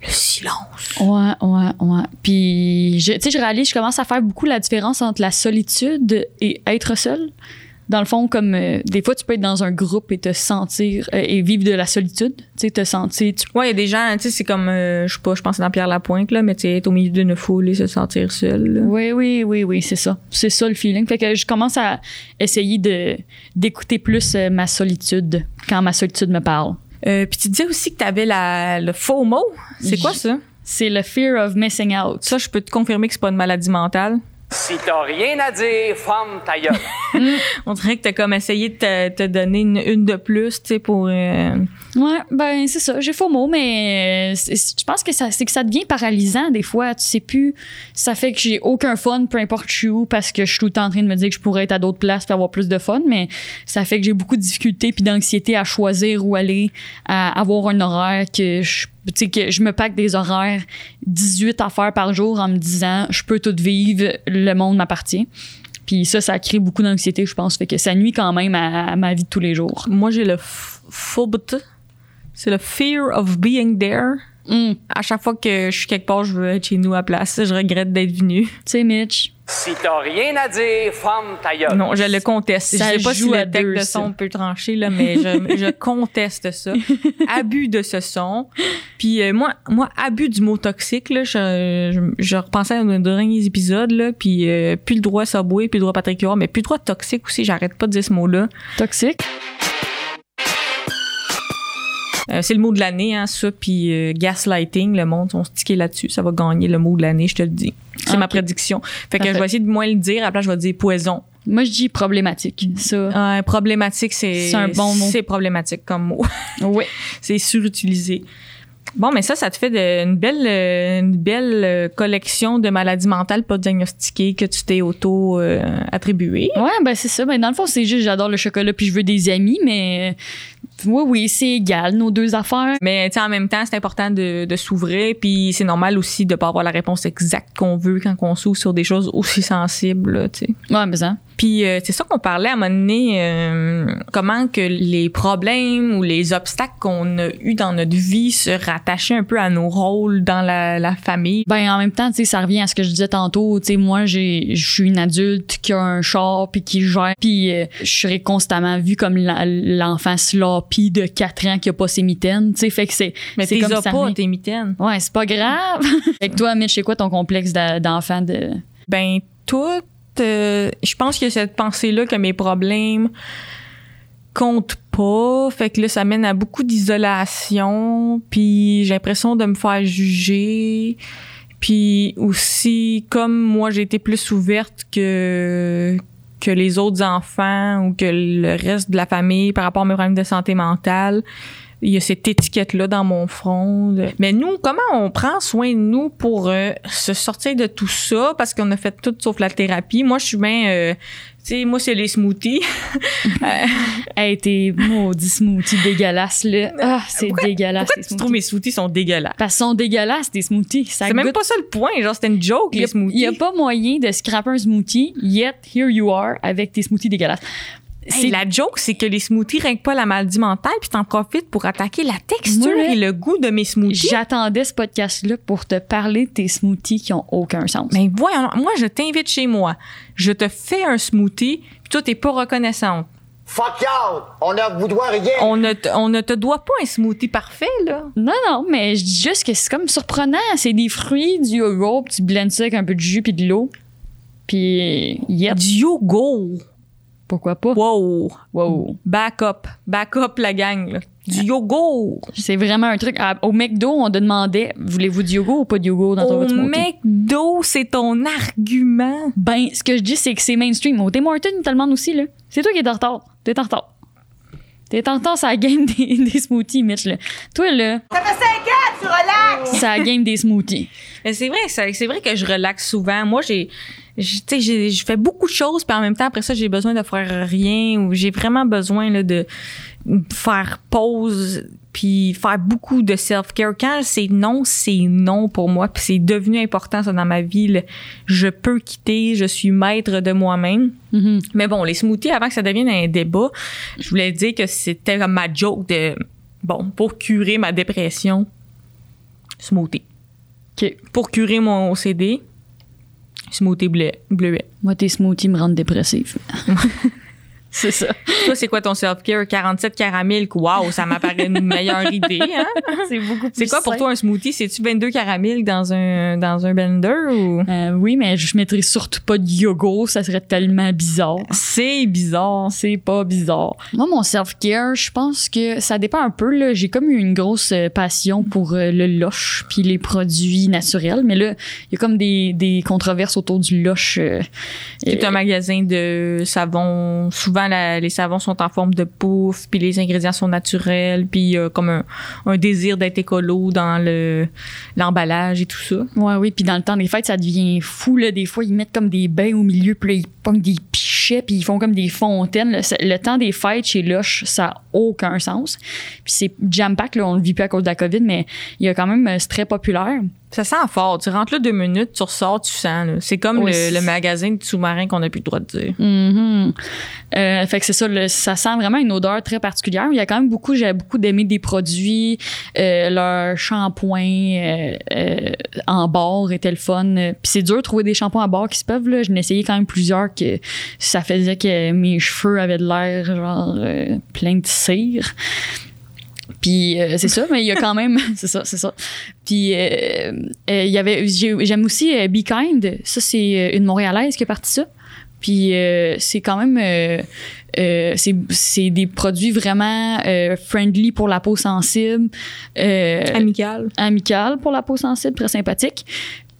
le silence. Ouais, ouais, ouais. Puis, tu sais, je réalise, je commence à faire beaucoup la différence entre la solitude et être seul. Dans le fond, comme euh, des fois, tu peux être dans un groupe et te sentir euh, et vivre de la solitude. Tu sais, te sentir. tu- Ouais, il y a des gens, tu sais, c'est comme, euh, je sais pas, je pense dans Pierre Lapointe, là, mais tu sais, être au milieu d'une foule et se sentir seul. là. Oui, oui, oui, oui, c'est ça. C'est ça le feeling. Fait que je commence à essayer de d'écouter plus ma solitude quand ma solitude me parle. Puis tu disais aussi que t'avais la, le FOMO. C'est quoi ça? C'est le fear of missing out. Ça, je peux te confirmer que c'est pas une maladie mentale. Si t'as rien à dire, ferme ta gueule. On dirait que t'as comme essayé de te, te donner une, une de plus, tu sais, pour. euh, Ouais, ben c'est ça. J'ai faux mot, mais euh, je pense que ça, c'est que ça devient paralysant des fois. Tu sais plus. Ça fait que j'ai aucun fun, peu importe je suis où, parce que je suis tout le temps en train de me dire que je pourrais être à d'autres places pour avoir plus de fun. Mais ça fait que j'ai beaucoup de difficultés puis d'anxiété à choisir où aller, à avoir un horaire que je tu sais que je me pack des horaires 18 affaires par jour en me disant je peux tout vivre, le monde m'appartient. Puis ça, ça crée beaucoup d'anxiété, je pense. Fait que ça nuit quand même à, à ma vie de tous les jours. Moi, j'ai le FOBT. C'est le Fear of Being There. Hum. À chaque fois que je suis quelque part, je veux être chez nous à place. Je regrette d'être venu. Tu sais, Mitch, si t'as rien à dire, ferme ta gueule. Non, je le conteste. Ça je sais pas si le deux, de ça. son peut trancher, là, mais je, je conteste ça. Abus de ce son. Puis euh, moi, moi, abus du mot toxique, là, je, je, je repensais à nos derniers épisodes, là, puis euh, plus le droit Subway, plus le droit Patrick Huard, mais plus le droit toxique aussi, j'arrête pas de dire ce mot-là. toxique? Euh, c'est le mot de l'année, hein, ça, puis euh, gaslighting, le monde sont stickés là-dessus, ça va gagner le mot de l'année, je te le dis. C'est ma prédiction. Fait que Parfait. je vais essayer de moins le dire, après je vais dire poison. Moi, je dis problématique. Ça. Euh, problématique, c'est C'est un bon mot. C'est problématique comme mot. Oui. c'est surutilisé. Bon, mais ça, ça te fait de- une belle, euh, une belle euh, collection de maladies mentales pas diagnostiquées que tu t'es auto euh, attribué. Ouais, ben c'est ça. Ben dans le fond, c'est juste j'adore le chocolat puis je veux des amis, mais euh, oui, oui, c'est égal, nos deux affaires. Mais tu sais, en même temps, c'est important de, de s'ouvrir, puis c'est normal aussi de pas avoir la réponse exacte qu'on veut quand on s'ouvre sur des choses aussi sensibles, tu sais. Ouais, mais ça. Puis euh, c'est ça qu'on parlait à un moment donné, euh, comment que les problèmes ou les obstacles qu'on a eu dans notre vie se rattachaient un peu à nos rôles dans la, la famille. Ben en même temps, tu sais, ça revient à ce que je disais tantôt. Tu sais, moi, j'ai, je suis une adulte qui a un char puis qui gère, puis euh, je serais constamment vue comme l'enfant sloppy de 4 ans qui a pas ses mitaines. Tu sais, fait que c'est. Mais c'est comme as ça pas, tes mitaines. Ouais, c'est pas grave. fait que toi, Mitch, c'est quoi ton complexe d'enfant de? Ben, tout, euh, je pense a cette pensée-là que mes problèmes comptent pas. Fait que là, ça mène à beaucoup d'isolation. Puis j'ai l'impression de me faire juger. Puis aussi, comme moi, j'ai été plus ouverte que que les autres enfants ou que le reste de la famille par rapport à mes problèmes de santé mentale. Il y a cette étiquette-là dans mon front. Mais nous, comment on prend soin de nous pour euh, se sortir de tout ça? Parce qu'on a fait tout sauf la thérapie. Moi, je suis bien... euh, tu sais, moi, c'est les smoothies. Hey, tes maudits smoothies dégueulasses, là. Ah, c'est dégueulasse. Pourquoi tu trouves mes smoothies sont dégueulasses? Parce qu'ils sont dégueulasses, tes smoothies. Ça C'est même pas ça le point. Genre, c'était une joke, Il les smoothies. n'y a pas moyen de scraper un smoothie, yet here you are avec tes smoothies dégueulasses. Hey, la joke, c'est que les smoothies règlent pas la maladie mentale, puis t'en profites pour attaquer la texture et le goût de mes smoothies. J'attendais ce podcast-là pour te parler de tes smoothies qui ont aucun sens. Mais voyons, moi, je t'invite chez moi. Je te fais un smoothie, puis toi, t'es pas reconnaissante. Fuck y'all! On ne vous doit rien! On ne, te, on ne te doit pas un smoothie parfait, là. Non, non, mais je dis juste que c'est comme surprenant. C'est des fruits, du yogourt, puis tu blends ça avec un peu de jus puis de l'eau. Puis, yet, Du yogourt. Pourquoi pas? Wow. Wow. Back up. Back up, la gang, là. Du yogourt. C'est vraiment un truc. À- au McDo, on te demandait voulez-vous du yogourt ou pas de yogourt dans ton Au? McDo, c'est ton argument. Ben, ce que je dis, c'est que c'est mainstream. Au Tim Hortons, ils te le demandent aussi, là. C'est toi qui es en retard. T'es en retard. T'es en retard, c'est la game des, des smoothies, Mitch, là. Toi, là. Ça fait 5 ans, tu relaxes! C'est la game des smoothies. Mais c'est vrai, c'est vrai que je relaxe souvent. Moi, j'ai, je fais beaucoup de choses, puis en même temps, après ça, j'ai besoin de faire rien ou j'ai vraiment besoin là, de faire pause puis faire beaucoup de self-care. Quand c'est non, c'est non pour moi, puis c'est devenu important ça dans ma vie. là. Je peux quitter, je suis maître de moi-même. Mhm. Mais bon, les smoothies, avant que ça devienne un débat, je voulais dire que c'était comme ma joke de, bon, pour curer ma dépression, smoothie. OK. Pour curer mon OCD, smoothie bleu, bleuet. Moi, tes smoothies me rendent dépressive. c'est ça. Toi, c'est quoi ton self-care? 47 caramels. Wow, ça m'apparaît une meilleure idée. Hein? C'est beaucoup C'est quoi pour toi un smoothie? C'est-tu 22 caramels dans un, dans un blender ou? Euh, oui, mais je mettrais surtout pas de yogourt, ça serait tellement bizarre. C'est bizarre. C'est pas bizarre. Moi, mon self-care, je pense que ça dépend un peu. Là. J'ai comme eu une grosse euh, passion pour euh, le loche puis les produits naturels. Mais là, il y a comme des, des controverses autour du loche. euh, C'est euh, un magasin de savons. Souvent, les savons sont en forme de pouf, puis les ingrédients sont naturels, puis a comme un, un désir d'être écolo dans le l'emballage et tout ça. Ouais, oui, puis dans le temps des fêtes, ça devient fou. Des fois, ils mettent comme des bains au milieu, puis ils pognent des pichets, puis ils font comme des fontaines. Le, temps des fêtes chez Lush, ça n'a aucun sens. Puis c'est jam-pack, on le vit plus à cause de la COVID, mais il y a quand même, euh, c'est très populaire. Ça sent fort. Tu rentres là deux minutes, tu ressors, tu sens. là. C'est comme Oui, le, le magasin de sous-marin qu'on n'a plus le droit de dire. Mhm. Euh, fait que c'est ça, le- ça sent vraiment une odeur très particulière. Il y a quand même beaucoup, j'ai beaucoup d'aimer des produits. Euh, leur shampoing euh, euh, en barre était le fun. Puis c'est dur de trouver des shampoings à barre qui se peuvent. Là. J'en ai essayé quand même plusieurs que ça faisait que mes cheveux avaient de l'air genre euh, plein de cire. Puis euh, c'est ça, mais il y a quand même, c'est ça, c'est ça. Puis euh, euh, il y avait, j'ai- j'aime aussi Be Kind. Ça c'est une Montréalaise qui a parti ça. Puis c'est quand même, c'est, c'est des produits vraiment friendly pour la peau sensible, Amical. amical pour la peau sensible, très sympathique.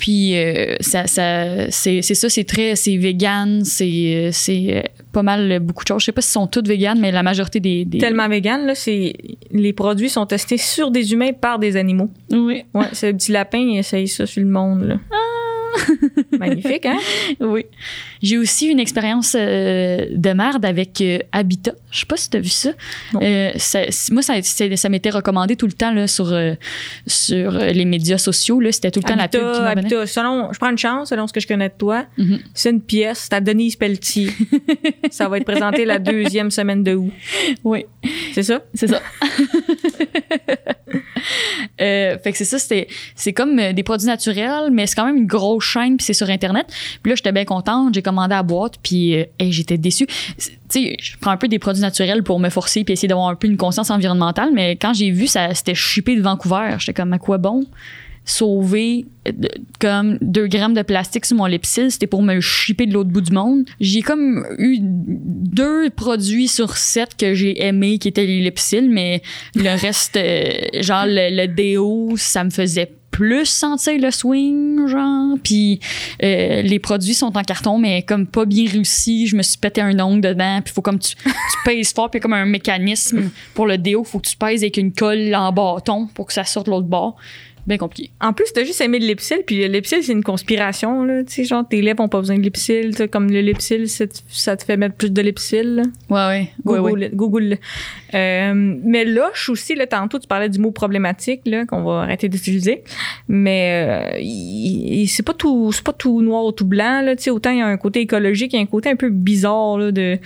Puis euh, ça, ça, c'est, ça, c'est très, c'est vegan, c'est, euh, c'est euh, pas mal beaucoup de choses. Je sais pas si sont toutes vegan, mais la majorité des, des... Tellement vegan, là, c'est les produits sont testés sur des humains par des animaux. Oui. Ouais, c'est le petit lapin, il essaye ça sur le monde. Là. Magnifique, hein? Oui. J'ai aussi une expérience euh, de merde avec euh, Habitat. Je sais pas si tu as vu ça. Euh, ça- moi, ça, ça m'était recommandé tout le temps là, sur, sur les médias sociaux. C'était tout le temps la pub qui Habitat. Selon, je prends une chance, selon ce que je connais de toi. Mhm. C'est une pièce, c'est à Denise Pelletier. ça va être présenté la deuxième semaine de août. Oui, C'est ça? c'est ça. Euh, fait que c'est ça, c'est comme euh, des produits naturels, mais c'est quand même une grosse chaîne, puis c'est sur Internet. Puis là, j'étais bien contente, j'ai commandé à la boîte, puis euh, j'étais déçue. Tu sais, je prends un peu des produits naturels pour me forcer, puis essayer d'avoir un peu une conscience environnementale, mais quand j'ai vu, ça c'était shippé de Vancouver. J'étais comme, à quoi bon? Sauver euh, de- comme 2 grammes de plastique sur mon lipsil, c'était pour me shipper de l'autre bout du monde. J'ai comme eu deux produits sur sept que j'ai aimés qui étaient les lipsils, mais le reste, euh, genre le, le déo, ça me faisait plus sentir le swing, genre. Puis euh, les produits sont en carton, mais comme pas bien réussi. Je me suis pété un ongle dedans. Puis faut comme tu, tu pèses fort, puis comme un mécanisme pour le déo, faut que tu pèses avec une colle en bâton pour que ça sorte l'autre bord. Bien compliqué. En plus, t'as juste aimé le lipsil, puis le lipsil, c'est une conspiration, là. Tu sais, genre, tes lèvres ont pas besoin de lipsil. Comme le lipsil, ça te fait mettre plus de lipsil. là. Ouais, ouais. ouais, ouais. Google. Google. Euh, mais loche aussi, là, tantôt, tu parlais du mot problématique, là, qu'on va arrêter d'utiliser. Mais euh, c'est pas tout, c'est pas tout noir ou tout blanc, là. Tu sais, autant il y a un côté écologique, il y a un côté un peu bizarre, là, de.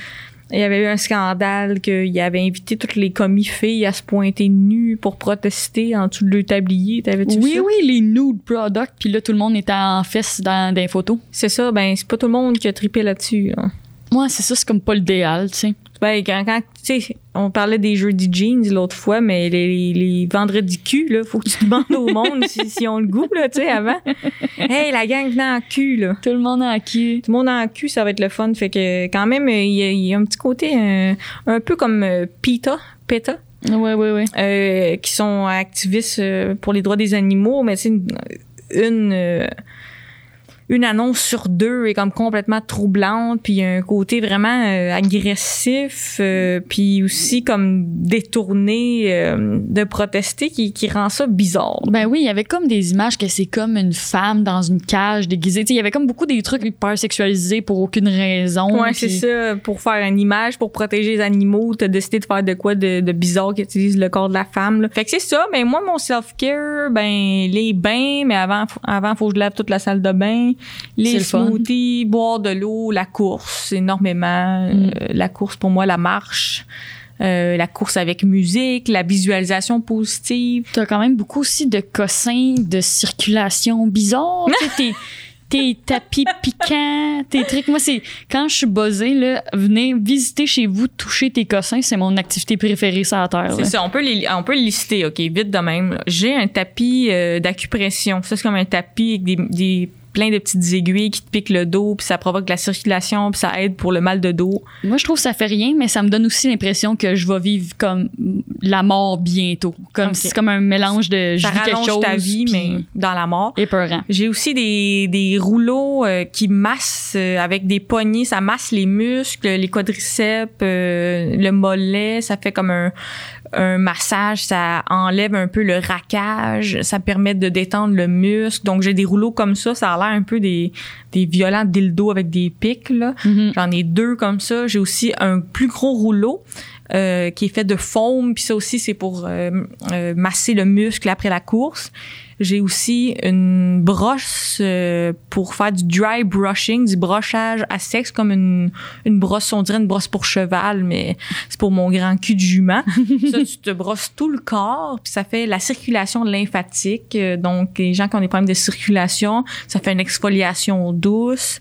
Il y avait eu un scandale qu'il avait invité toutes les commis filles à se pointer nues pour protester en dessous de leur tablier. T'avais-tu vu Oui, ça? oui, les nude products. Puis là, tout le monde était en fesses dans des photos. C'est ça, ben, c'est pas tout le monde qui a trippé là-dessus. hein. Moi, c'est ça, c'est comme pas l'idéal, tu sais. Ben, quand, quand tu sais, on parlait des jeudi jeans l'autre fois, mais les, les vendredis cul, là, faut que tu demandes au monde si, si on le goût, là, tu sais, avant. Hey, la gang venait en cul, là. Tout le monde en qui. Tout le monde en cul, ça va être le fun. Fait que, quand même, il y a, il y a un petit côté euh, un peu comme euh, PETA, PETA, Ouais, ouais, ouais. euh, qui sont activistes euh, pour les droits des animaux, mais c'est une, une, euh, une annonce sur deux est comme complètement troublante, puis il y a un côté vraiment euh, agressif, euh, puis aussi comme détourné euh, de protester qui, qui rend ça bizarre. Ben oui, il y avait comme des images que c'est comme une femme dans une cage déguisée. Tu sais, il y avait comme beaucoup des trucs hyper sexualisés pour aucune raison. Ouais, puis- c'est ça. Pour faire une image, pour protéger les animaux, t'as décidé de faire de quoi de, de bizarre qui utilise le corps de la femme. là. Fait que c'est ça. Mais moi, mon self-care, ben les bains, mais avant, avant, faut que je lave toute la salle de bain. Les fun. smoothies, boire de l'eau, la course, énormément. Mm. Euh, la course pour moi, la marche. euh, la course avec musique, la visualisation positive. T'as quand même beaucoup aussi de cossins de circulation bizarre. tu t'es- tapis piquants, tes trucs. Moi, c'est quand je suis buzzée, là, venez visiter chez vous, toucher tes cossins, c'est mon activité préférée sur la terre. C'est ça, on peut, les, on peut le lister, OK, vite de même. J'ai un tapis euh, d'acupression. Ça, c'est comme un tapis avec des, des plein de petites aiguilles qui te piquent le dos, puis ça provoque de la circulation, puis ça aide pour le mal de dos. Moi, je trouve que ça fait rien, mais ça me donne aussi l'impression que je vais vivre comme la mort bientôt. Comme c'est comme un mélange de je Ça vis quelque chose ta vie, mais dans la mort. épeurant. J'ai aussi des, des rouleaux euh, qui massent euh, avec des poignées. Ça masse les muscles, les quadriceps, euh, le mollet. Ça fait comme un, un massage. Ça enlève un peu le raquage. Ça permet de détendre le muscle. Donc, j'ai des rouleaux comme ça. Ça a l'air un peu des, des violents dildos avec des pics. là. Mhm. J'en ai deux comme ça. J'ai aussi un plus gros rouleau. Euh, qui est fait de foam, puis ça aussi c'est pour euh, euh, masser le muscle après la course. J'ai aussi une brosse euh, pour faire du dry brushing, du brochage à sexe comme une, une brosse, on dirait une brosse pour cheval, mais c'est pour mon grand cul de jument. ça, tu te brosses tout le corps, puis ça fait la circulation lymphatique. Donc, les gens qui ont des problèmes de circulation, ça fait une exfoliation douce.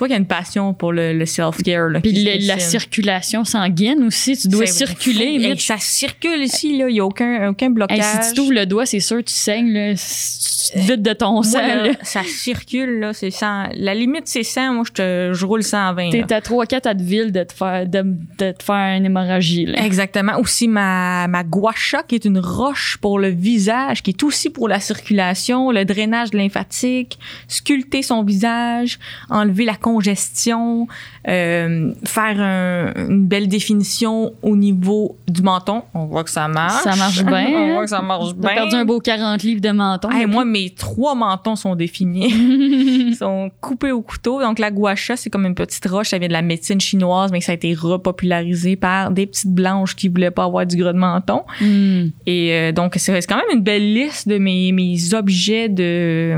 Tu vois qu'il y a une passion pour le, le self-care. Puis le- la circulation sanguine aussi, tu dois circuler. Hey, ça circule ici, là. Il n'y a aucun, aucun Hey, blocage. si tu t'ouvres le doigt, c'est sûr tu saignes là, tu vides de ton sang. là. ça circule, là. C'est 100. La limite, c'est 100. Moi, je, te, je roule 120. là. T'es à 3-4 à de ville de te faire, de, de te faire une hémorragie. Là. Exactement. Aussi, ma, ma gua sha, qui est une roche pour le visage, qui est aussi pour la circulation, le drainage lymphatique, sculpter son visage, enlever la congestion, euh, faire un- une belle définition au niveau du menton. On voit que ça marche. Ça marche bien. On hein? voit que ça marche bien. perdu un beau 40 livres de menton. Hey, moi, mes trois mentons sont définis. Ils sont coupés au couteau. Donc, la gua sha, c'est comme une petite roche. Ça vient de la médecine chinoise, mais ça a été repopularisé par des petites blanches qui voulaient pas avoir du gras de menton. Hmm. Et euh, donc, c'est c'est quand même une belle liste de mes, mes objets de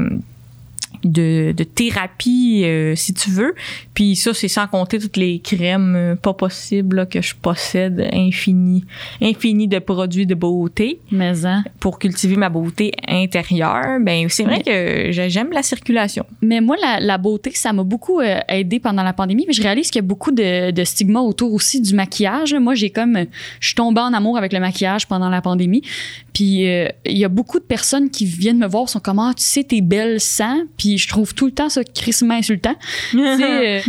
de, de thérapie, euh, si tu veux. Puis ça, c'est sans compter toutes les crèmes euh, pas possibles là, que je possède, infini, infini de produits de beauté Mais hein. pour cultiver ma beauté intérieure. Ben c'est vrai que j'ai- j'aime la circulation. Mais moi, la, la beauté, ça m'a beaucoup euh, aidé pendant la pandémie. Mais je réalise qu'il y a beaucoup de, de stigmas autour aussi du maquillage. Moi, j'ai comme, je suis tombée en amour avec le maquillage pendant la pandémie. Puis euh, il y a beaucoup de personnes qui viennent me voir, sont comme, ah, tu sais, t'es belle sans. Puis je trouve tout le temps ça crissement insultant. euh,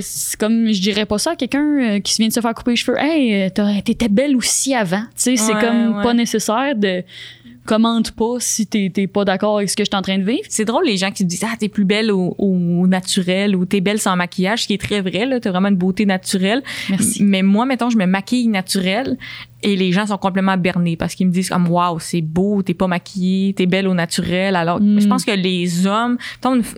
c'est comme, je dirais pas ça à quelqu'un euh, qui vient de se faire couper les cheveux. Hey, euh, t'étais belle aussi avant. Tu sais, c'est Ouais, comme ouais. pas nécessaire de commente pas si t'es pas d'accord avec ce que je suis en train de vivre. C'est drôle les gens qui disent ah t'es plus belle au, au naturel ou t'es belle sans maquillage, ce qui est très vrai là, t'as vraiment une beauté naturelle. Merci. Mais moi mettons je me maquille naturel et les gens sont complètement bernés parce qu'ils me disent comme waouh c'est beau, t'es pas maquillée, t'es belle au naturel. Alors Mm. je pense que les hommes,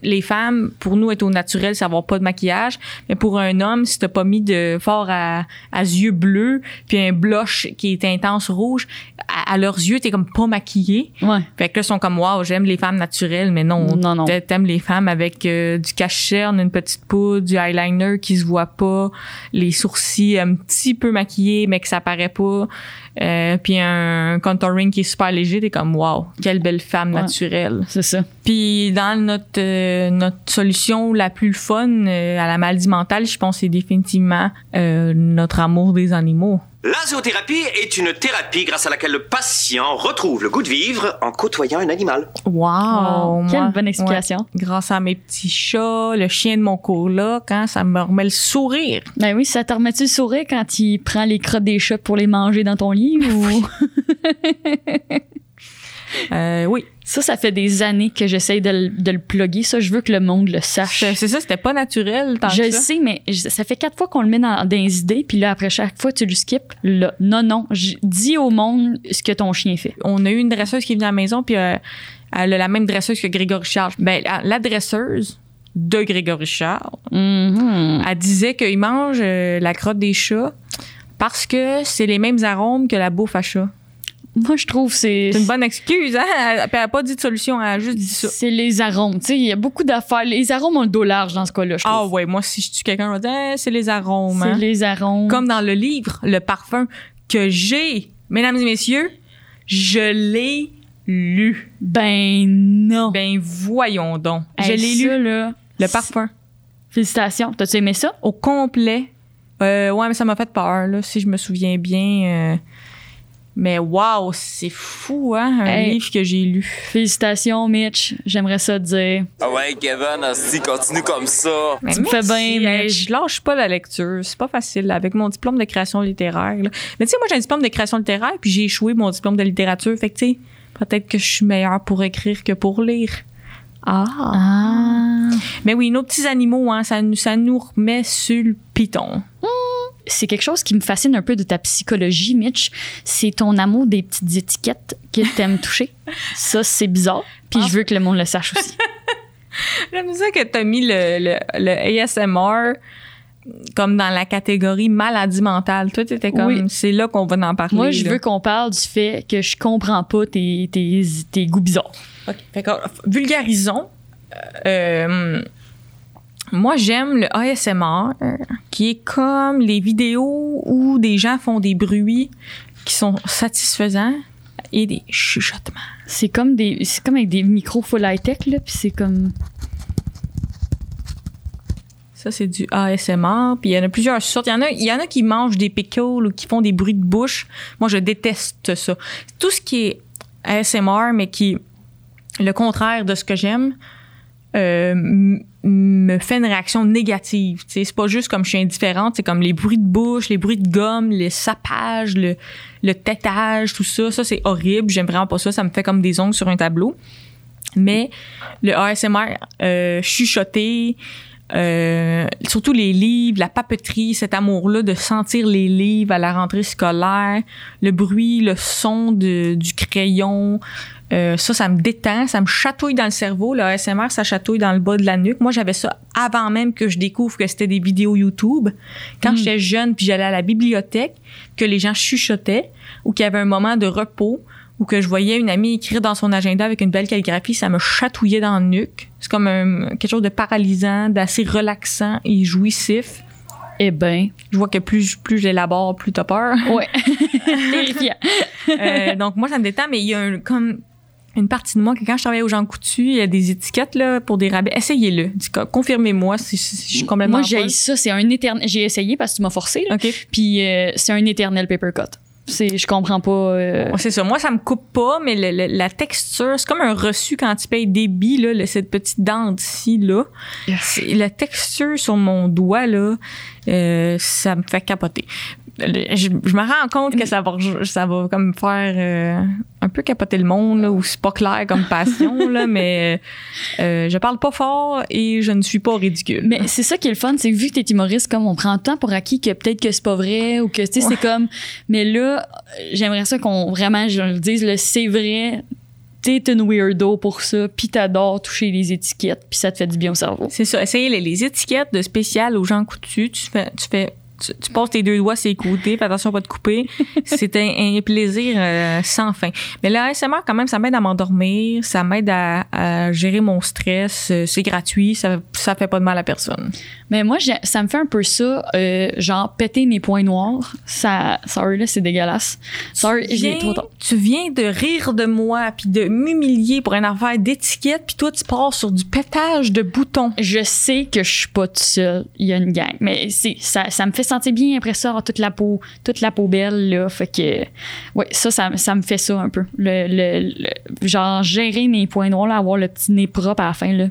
les femmes pour nous être au naturel c'est avoir pas de maquillage, mais pour un homme si t'as pas mis de fort à, à yeux bleus puis un blush qui est intense rouge, à, à leurs yeux t'es comme pas maquillée. Ouais. Fait que là, ils sont comme, waouh, j'aime les femmes naturelles, mais non. Non, non. t'a- T'aimes les femmes avec euh, du cache-cerne, une petite poudre, du eyeliner qui se voit pas, les sourcils un petit peu maquillés, mais que ça paraît pas, euh, puis un contouring qui est super léger, t'es comme, waouh, quelle belle femme Ouais. naturelle. C'est ça. Puis dans notre euh, notre solution la plus fun euh, à la maladie mentale, je pense que c'est définitivement euh, notre amour des animaux. La zoothérapie est une thérapie grâce à laquelle le patient retrouve le goût de vivre en côtoyant un animal. Wow! Wow, quelle moi, bonne explication. ouais, grâce à mes petits chats, le chien de mon coloc, quand ça me remet le sourire. Ben oui, ça te remet-tu le sourire quand il prend les crottes des chats pour les manger dans ton lit ou... Euh, oui. Ça, ça fait des années que j'essaye de, le- de le plugger. Ça, je veux que le monde le sache. C'est c'est ça, c'était pas naturel tant Je que le ça. sais, mais je- ça fait quatre fois qu'on le met dans, dans les idées, puis là, après chaque fois, tu le skippes. Là, non, non, j- dis au monde ce que ton chien fait. On a eu une dresseuse qui est venue à la maison, puis euh, elle a la même dresseuse que Grégory Charles. Ben, la, la dresseuse de Grégory Charles, Mhm. elle disait qu'il mange euh, la crotte des chats parce que c'est les mêmes arômes que la bouffe à chat. Moi, je trouve que c'est... C'est une bonne excuse, hein? Elle, elle a pas dit de solution, elle a juste dit ça. C'est les arômes. Tu sais, il y a beaucoup d'affaires. Les arômes ont le dos large dans ce cas-là, je Ah trouve. ouais, moi, si je tue quelqu'un, je vais dire, Eh, c'est les arômes. c'est hein? les arômes. Comme dans le livre, le parfum que j'ai, mesdames et messieurs, je l'ai lu. Ben non. Ben voyons donc. Hey, je l'ai lu. là. Le parfum. Félicitations. T'as-tu aimé ça? Au complet. Euh, ouais, mais ça m'a fait peur, là, si je me souviens bien. euh. Mais waouh, c'est fou, hein, un Hey. livre que j'ai lu. Félicitations, Mitch. J'aimerais ça te dire. Ah ouais, Kevin, si continue comme ça. Mais Tu me fais bien, Mitch. Je lâche pas la lecture. C'est pas facile là, avec mon diplôme de création littéraire. là. Mais tu sais, moi, j'ai un diplôme de création littéraire, puis j'ai échoué mon diplôme de littérature. Fait que tu sais, peut-être que je suis meilleure pour écrire que pour lire. Ah. Ah. Mais oui, nos petits animaux, hein, ça, nous- ça nous remet sur le piton. C'est quelque chose qui me fascine un peu de ta psychologie, Mitch. C'est ton amour des petites étiquettes que t'aimes toucher. Ça, c'est bizarre. Puis je veux que le monde le sache aussi. J'aime ça que t'as mis le, le, le ASMR comme dans la catégorie maladie mentale. Toi, t'étais comme, Oui. c'est là qu'on va en parler. Moi, je là. veux qu'on parle du fait que je comprends pas tes, tes, tes goûts bizarres. OK. Fait que, vulgarisons. Euh, moi, j'aime le ASMR, qui est comme les vidéos où des gens font des bruits qui sont satisfaisants et des chuchotements. C'est comme des, c'est comme avec des micros full high tech là, puis c'est comme. Ça, c'est du ASMR. Puis il y en a plusieurs sortes. Il y en a, il y en a qui mangent des pickles ou qui font des bruits de bouche. Moi, je déteste ça. Tout ce qui est ASMR, mais qui est le contraire de ce que j'aime, euh, me fait une réaction négative. C'est pas juste comme je suis indifférente, c'est comme les bruits de bouche, les bruits de gomme, les sapages, le, le tétage, tout ça. Ça, c'est horrible. J'aime vraiment pas ça. Ça me fait comme des ongles sur un tableau. Mais le ASMR euh, chuchoté, euh, surtout les livres, la papeterie, cet amour-là de sentir les livres à la rentrée scolaire, le bruit, le son du crayon, euh, ça, ça me détend, ça me chatouille dans le cerveau. Le ASMR, ça chatouille dans le bas de la nuque. Moi, j'avais ça avant même que je découvre que c'était des vidéos YouTube. Quand j'étais jeune, puis j'allais à la bibliothèque, que les gens chuchotaient ou qu'il y avait un moment de repos ou que je voyais une amie écrire dans son agenda avec une belle calligraphie, ça me chatouillait dans le nuque. C'est comme un- quelque chose de paralysant, d'assez relaxant et jouissif. Eh ben, Je vois que plus, plus j'élabore, plus t'as peur. ouais. Terrifiant. Euh, donc moi ça me détend mais il y a un, comme une partie de moi que quand je travaillais aux gens coutus il y a des étiquettes là pour des rabais essayez-le confirmez-moi si, si- si je suis complètement Moi, j'ai ça. C'est un éternel. J'ai essayé parce que tu m'as forcé. Là. Puis euh, c'est un éternel paper cut. C'est, je comprends pas. euh, c'est ça moi ça me coupe pas mais le- le- la texture c'est comme un reçu quand tu payes débit là le- cette petite dent ici là la texture sur mon doigt là euh, ça me fait capoter je, je me rends compte que ça va ça va comme faire euh, un peu capoter le monde là, ou c'est pas clair comme passion là mais euh, je parle pas fort et je ne suis pas ridicule Mais c'est ça qui est le fun, c'est que vu que t'es humoriste, comme on prend le temps pour acquis que peut-être que c'est pas vrai ou que tu sais c'est comme. Mais là, euh, j'aimerais ça qu'on vraiment je le dise, là, c'est vrai. T'es une weirdo pour ça, puis t'adores toucher les étiquettes, puis ça te fait du bien au cerveau. C'est ça. Essayez les, les étiquettes de spécial aux gens coutus. Tu fais, tu fais, tu, tu passes tes deux doigts sur les côtés, fais attention à pas te couper. C'est un, un plaisir euh, sans fin. Mais le ASMR, quand même, ça m'aide à m'endormir, ça m'aide à, à gérer mon stress. euh, C'est gratuit, ça, ça fait pas de mal à personne. Mais moi, ça me fait un peu ça, euh, genre péter mes points noirs. Ça, sorry là, c'est dégueulasse. Sorry, Tu j'ai viens, trop tard. tu viens de rire de moi, puis de m'humilier pour une affaire d'étiquette, puis toi, tu pars sur du pétage de boutons. Je sais que je suis pas toute seule. Il y a une gang. Mais ça, ça me fait sentir bien après ça, toute la peau, toute la peau belle, là. Fait que, ouais, ça, ça, ça me fait ça un peu. Le, le, le- genre, gérer mes points noirs, là, avoir le petit nez propre à la fin, là.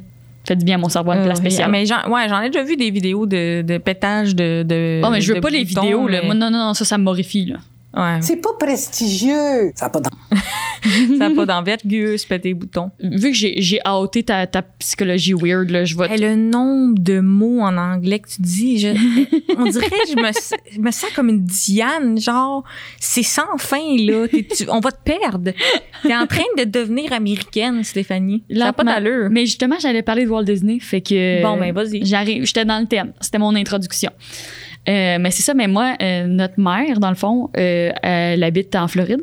Fait du bien à mon cerveau, une Euh, place spéciale. mais j'en, ouais, j'en ai déjà vu des vidéos de, de pétage de, de. oh, mais je veux de pas les vidéos, là. Moi, non, non, non, ça, ça me morifie, là. Ouais. C'est pas prestigieux. Ça a pas d'en- Ça n'a pas d'envergure, se péter les boutons. Vu que j'ai, j'ai outé ta, ta psychologie weird, là, je vais. Hey, le nombre de mots en anglais que tu dis, je- on dirait que je me, je me sens comme une Diane, genre, c'est sans fin, là. T'es- tu- on va te perdre. T'es en train de devenir américaine, Stéphanie. Ça n'a pas d'allure. Mais justement, j'allais parler de Walt Disney, fait que. Bon, ben, vas-y. J'arrive, j'étais dans le thème. C'était mon introduction. Euh, mais c'est ça, mais moi, euh, notre mère, dans le fond, euh, elle habite en Floride.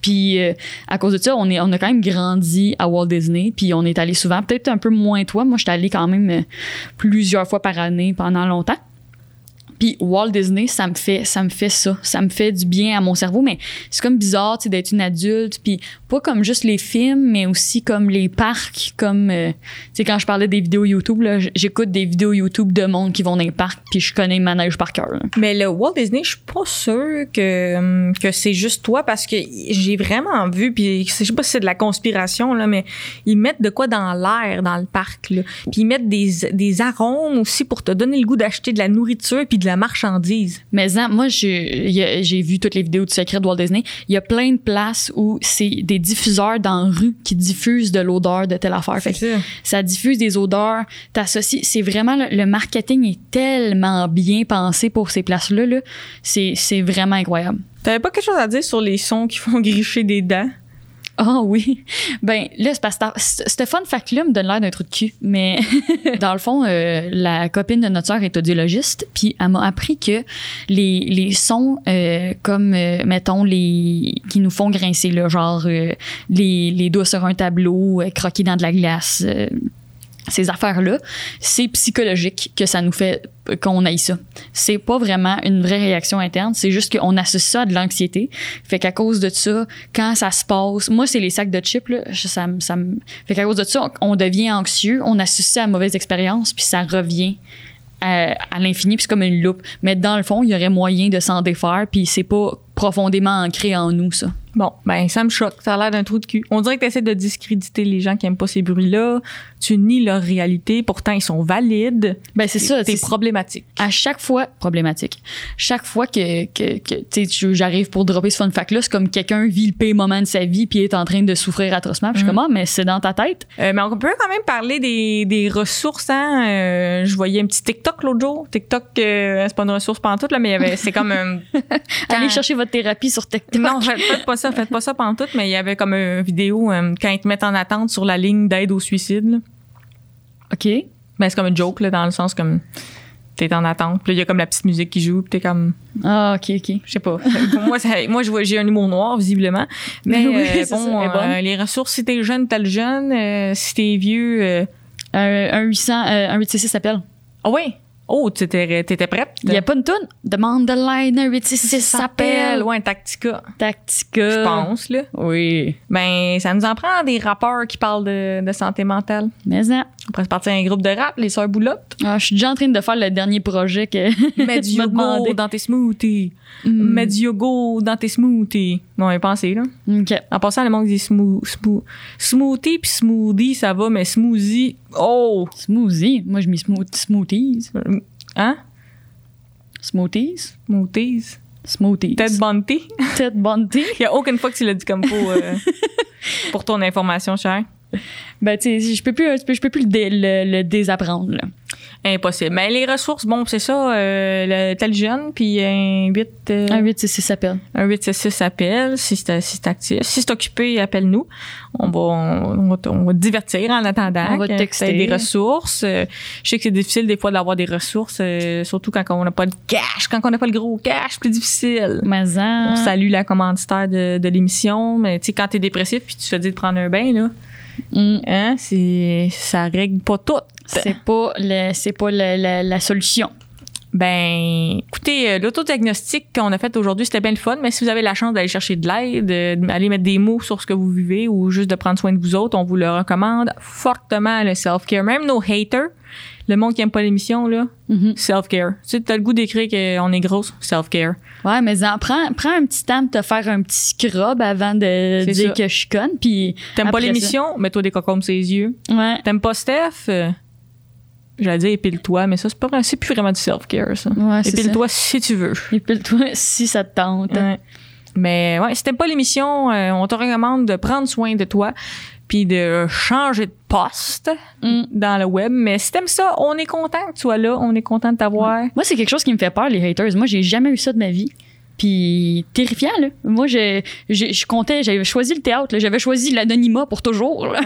Puis euh, à cause de ça, on, est, on a quand même grandi à Walt Disney. Puis on est allé souvent, peut-être un peu moins toi. Moi, j'étais allée quand même plusieurs fois par année pendant longtemps. Puis Walt Disney, ça me fait ça me fait ça, ça me fait du bien à mon cerveau mais c'est comme bizarre tu sais, d'être une adulte puis pas comme juste les films mais aussi comme les parcs comme euh, tu sais quand je parlais des vidéos YouTube là, j'écoute des vidéos YouTube de monde qui vont dans les parcs puis je connais le manège par cœur. Mais le Walt Disney, je suis pas sûre que, hum, que c'est juste toi parce que j'ai vraiment vu, puis je sais pas si c'est de la conspiration, là, mais ils mettent de quoi dans l'air dans le parc. Là. Puis ils mettent des, des arômes aussi pour te donner le goût d'acheter de la nourriture puis de la marchandise. Mais hein, moi, j'ai vu toutes les vidéos du secret de Walt Disney. Il y a plein de places où c'est des diffuseurs dans la rue qui diffusent de l'odeur de telle affaire. Fait ça. ça diffuse des odeurs. T'associes. C'est vraiment le, le marketing est tellement bien pensé pour ces places-là. Là. C'est c'est vraiment incroyable. T'avais pas quelque chose à dire sur les sons qui font gricher des dents? Ah oui. Ben là, c'est parce que ce fun fact-là me donne l'air d'un trou de cul. Mais dans le fond, euh, la copine de notre sœur est audiologiste, puis elle m'a appris que les, les sons euh, comme, euh, mettons, les qui nous font grincer, là, genre euh, les, les doigts sur un tableau, croquer dans de la glace, ces affaires-là, c'est psychologique que ça nous fait qu'on aille ça. C'est pas vraiment une vraie réaction interne, c'est juste qu'on associe ça à de l'anxiété. Fait qu'à cause de ça, quand ça se passe, moi c'est les sacs de chips là, ça, ça fait qu'à cause de ça, on devient anxieux, on associe ça à mauvaise expérience puis ça revient à, à l'infini puis c'est comme une loupe. Mais dans le fond, il y aurait moyen de s'en défaire puis c'est pas profondément ancré en nous ça. Bon, ben ça me choque. Ça a l'air d'un trou de cul. On dirait que tu essaies de discréditer les gens qui aiment pas ces bruits-là. Tu nies leur réalité. Pourtant, ils sont valides. Ben c'est ça, C'est problématique. à chaque fois problématique. Chaque fois que que, que tu sais, tu- j'arrive pour dropper ce fun fact là, c'est comme quelqu'un vit le pire moment de sa vie puis est en train de souffrir atrocement. Puis je suis comme ah, mais c'est dans ta tête. Euh, mais on peut quand même parler des, des ressources. Hein? Euh, je voyais un petit TikTok l'autre jour. TikTok, euh, c'est pas une ressource pantoute, là, mais c'est comme un... Quand- Allez chercher votre thérapie sur TikTok. Non, faites, faites pas ça, faites pas ça pantoute, mais il y avait comme une vidéo euh, quand ils te mettent en attente sur la ligne d'aide au suicide. là. OK. Ben, c'est comme un joke, là, dans le sens comme t'es en attente. Puis là, il y a comme la petite musique qui joue, puis t'es comme... Ah, OK, OK. Je sais pas. Pour moi, ça- moi je vois- j'ai un humour noir, visiblement. Mais Oui, euh, c'est ça, bon, elle est bonne. euh, les ressources, si t'es jeune, t'as le jeune. euh, si t'es vieux... euh, Un, un 800 euh, un 866 s'appelle. Ah oui? Oh, t'étais, t'étais prête? Il y a pas une toune? Demande de un 866 s'appelle Ouais, Tactica. Tactica. Je pense, là. Oui. Ben, ça nous en prend des rappeurs qui parlent de, de santé mentale. Mais ça. On pourrait se partir un groupe de rap, les Sœurs Boulottes. Ah, je suis déjà en train de faire le dernier projet que Mets du yogourt dans tes smoothies. Mm. Mets du yogourt dans tes smoothies. Non, y pensé, là. OK. En passant, le monde dit smooth, smooth, smoothie puis smoothie, ça va, mais smoothie, oh! Smoothie? Moi, je mis smooth- smoothies. Hein? Smoothies? Smoothies. Smoothies. Ted Bunty. Ted Bundy. Il y a aucune fois que tu l'as dit comme faux euh, pour ton information, cher. Ben, tu sais, je peux plus, je peux, je peux plus le, dé- le- le désapprendre, là. Impossible. Mais les ressources, bon, c'est ça, euh, le tel jeune, puis un 8... euh, Un 866 s'appelle. Un 866 appelle, si c'est si actif. Si c'est occupé, appelle-nous. On va, on, va, on va te divertir en attendant. On va te texter. des ressources. Euh, je sais que c'est difficile des fois d'avoir des ressources, euh, surtout quand on n'a pas de cash. Quand on n'a pas le gros cash, plus difficile. Mais On salue la commanditaire de, de l'émission, mais tu sais, quand t'es dépressif puis tu te dis de prendre un bain, là, Mm. hein, c'est, ça règle pas tout. C'est pas, le, c'est pas la, la, la solution. Ben, écoutez, euh, l'autodiagnostic qu'on a fait aujourd'hui, c'était bien le fun, mais si vous avez la chance d'aller chercher de l'aide, euh, d'aller mettre des mots sur ce que vous vivez ou juste de prendre soin de vous autres, on vous le recommande fortement, le self-care. Même nos haters, le monde qui aime pas l'émission, là, Mhm. self-care. Tu sais, t'as le goût d'écrire qu'on est grosse, self-care. Ouais, mais en, prends, prends un petit temps de te faire un petit scrub avant de C'est dire ça. que je suis conne. Puis T'aimes pas l'émission? Mets-toi des cocombes sur les yeux. Ouais. T'aimes pas Steph? Euh, J'allais dire épile-toi, mais ça, c'est pas c'est plus vraiment du self-care, ça. Ouais, c'est ça. Épile-toi si tu veux. Épile-toi si ça te tente. Ouais. Mais ouais, si t'aimes pas l'émission, euh, on te recommande de prendre soin de toi puis de changer de poste Mm. dans le web. Mais si t'aimes ça, on est content que tu sois là. On est content de t'avoir. Moi, c'est quelque chose qui me fait peur, les haters. Moi, j'ai jamais eu ça de ma vie. Puis terrifiant, là. Moi, je, je, je comptais, j'avais choisi le théâtre, là. J'avais choisi l'anonymat pour toujours, là.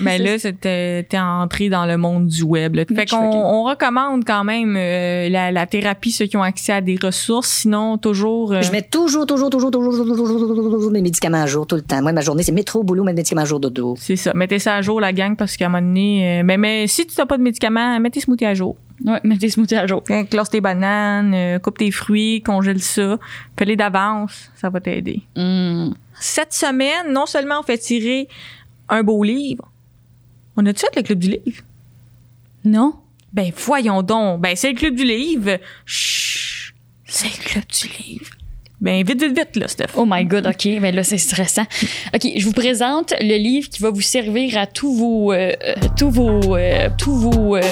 Mais là, c'était- t'es entré dans le monde du web. là. Fait suis qu'on on recommande quand même euh, la, la thérapie, ceux qui ont accès à des ressources. Sinon, toujours... euh, Je mets toujours, toujours, toujours, toujours, toujours, toujours, toujours, toujours mes médicaments à jour tout le temps. Moi, ma journée, c'est métro, boulot, mes médicaments à jour, dodo. C'est ça. Mettez ça à jour, la gang, parce qu'à un moment donné... euh, mais, mais si tu n'as pas de médicaments, mets tes smoothies à jour. Ouais, mets tes smoothies à jour. Classe tes bananes, euh, coupe tes fruits, congèle ça, fais-les d'avance, ça va t'aider. Mm. Cette semaine, non seulement on fait tirer un beau livre, on a-tu fait le club du livre? Non? Ben voyons donc, ben c'est le club du livre. Chut, c'est le club du livre. Ben vite, vite, vite, là, Steph. Oh my god, ok, mais là c'est stressant. Ok, je vous présente le livre qui va vous servir à tous vos, euh, euh, tous vos, euh, tous vos, euh,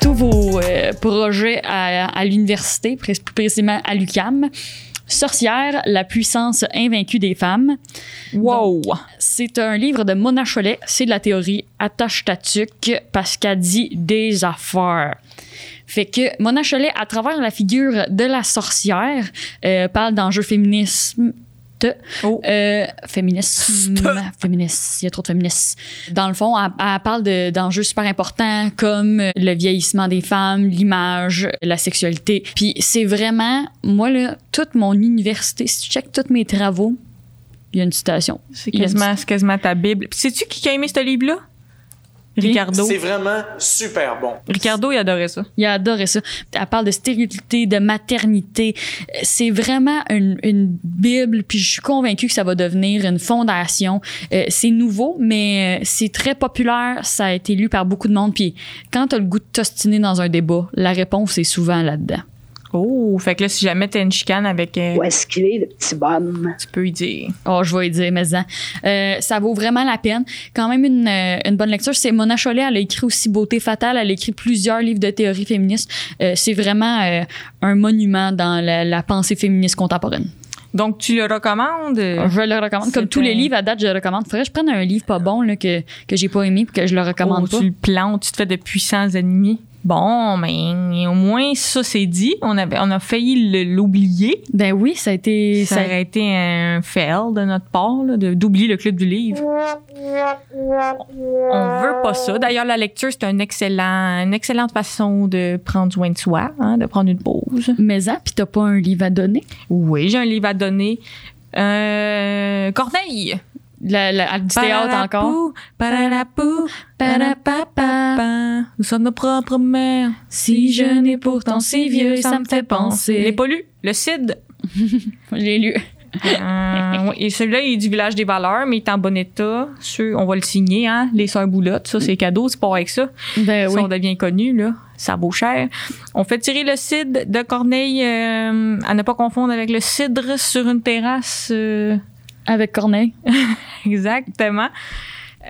tous vos projets à, à l'université, plus précisément à l'UCAM. Sorcière, la puissance invaincue des femmes. Wow! C'est un livre de Mona Cholet. C'est de la théorie attache ta tuque parce qu'elle dit des affaires. Fait que Mona Cholet, à travers la figure de la sorcière, euh, parle d'enjeux féminisme. Oh. Euh, féminisme. Féministe. Il y a trop de féministes. Dans le fond, elle, elle parle de- d'enjeux super importants comme le vieillissement des femmes, l'image, la sexualité. Puis c'est vraiment, moi, là, toute mon université, si tu checkes tous mes travaux, il y a une citation. C'est quasiment, c'est quasiment ta Bible. Puis sais-tu qui a aimé ce livre-là? Ricardo. C'est vraiment super bon. Ricardo, il adorait ça. Il a adoré ça. Elle parle de stérilité, de maternité. C'est vraiment une, une Bible, puis je suis convaincue que ça va devenir une fondation. Euh, c'est nouveau, mais euh, c'est très populaire. Ça a été lu par beaucoup de monde. Puis quand tu as le goût de t'ostiner dans un débat, la réponse est souvent là-dedans. Oh, fait que là, si jamais t'as une chicane avec. euh, Où est-ce qu'il est, le petit bonhomme? Tu peux y dire. Oh, je vais y dire, mais euh, ça vaut vraiment la peine. Quand même une, euh, une bonne lecture. C'est Mona Chollet, elle a écrit aussi Beauté fatale, elle a écrit plusieurs livres de théorie féministe. Euh, c'est vraiment euh, un monument dans la, la pensée féministe contemporaine. Donc, tu le recommandes? Je le recommande. Comme tous les livres à date, je le recommande. Faudrait que je prenne un livre pas bon là, que, que j'ai pas aimé puis que je le recommande Oh, pas. Tu le plantes, tu te fais de puissants ennemis. Bon, mais au moins, ça, c'est dit. On, avait, on a failli l'oublier. Ben oui, ça a été. Ça ça- aurait été un fail de notre part, d'oublier le club du livre. On veut pas ça. D'ailleurs, la lecture, c'est un excellent, une excellente façon de prendre soin de soi, hein, de prendre une pause. Mais ça, puis t'as pas un livre à donner? Oui, j'ai un livre à donner. Euh, Corneille. La, la- du théâtre encore. Nous sommes nos propres mères. Si jeune et pourtant si vieux, ça me fait penser. Je l'ai pas lu. Le Cid. J'ai lu. Euh, et celui-là, il est du village des valeurs, mais il est en bon état. Sûr, on va le signer, hein. Les sœurs boulottes, ça, c'est cadeau, c'est pas avec ça. Ben Si oui. on devient connu, là, ça vaut cher. On fait tirer le cidre de Corneille, euh, à ne pas confondre avec le cidre sur une terrasse. euh, Avec Corneille. Exactement.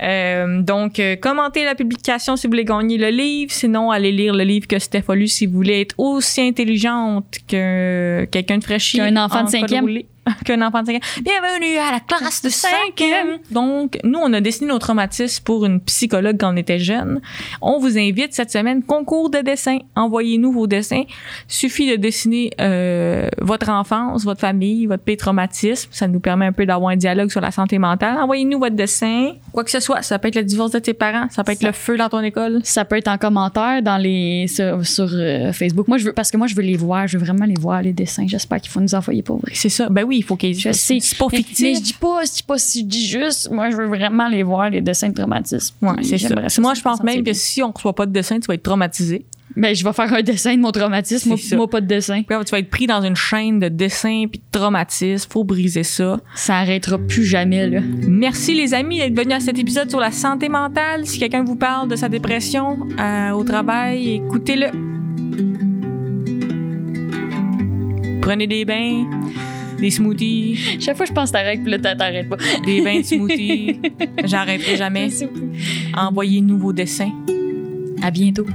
Euh, donc, euh, commentez la publication si vous voulez gagner le livre. Sinon, allez lire le livre que Steph a lu si vous voulez être aussi intelligente que quelqu'un de fraîchi. Qu'un enfant de en cinquième. Qu'un enfant de cinquième. Bienvenue à la classe de cinquième. Donc, nous, on a dessiné nos traumatismes pour une psychologue quand on était jeune. On vous invite cette semaine, concours de dessin. Envoyez-nous vos dessins. Suffit de dessiner euh, votre enfance, votre famille, votre pire traumatisme. Ça nous permet un peu d'avoir un dialogue sur la santé mentale. Envoyez-nous votre dessin. Quoi que ce soit. Ça peut être le divorce de tes parents. Ça peut être le feu dans ton école. Ça peut être en commentaire dans les sur, sur, euh, Facebook. Moi, je veux parce que moi, je veux les voir. Je veux vraiment les voir les dessins. J'espère qu'il faut nous envoyer pour vrai. C'est ça. Ben oui, il faut qu'ils. C'est pas Mais- fictif. Mais, je dis pas, je dis pas si je dis juste. Moi, je veux vraiment les voir les dessins de traumatisme. Ouais, c'est ça. Moi, je pense me même que si on reçoit pas de dessin, tu vas être traumatisé. Ben, je vais faire un dessin de mon traumatisme. Moi, moi, pas de dessin. Puis tu vas être pris dans une chaîne de dessins puis de traumatisme. Faut briser ça. Ça arrêtera plus jamais, là. Merci les amis d'être venus à cet épisode sur la santé mentale. Si quelqu'un vous parle de sa dépression euh, au travail, écoutez-le. Prenez des bains, des smoothies, Chaque fois, je pense que t'arrêtes, puis là, t'a- t'arrêtes pas. des bains de smoothies. J'arrêterai jamais. Envoyez-nous vos dessins. À bientôt.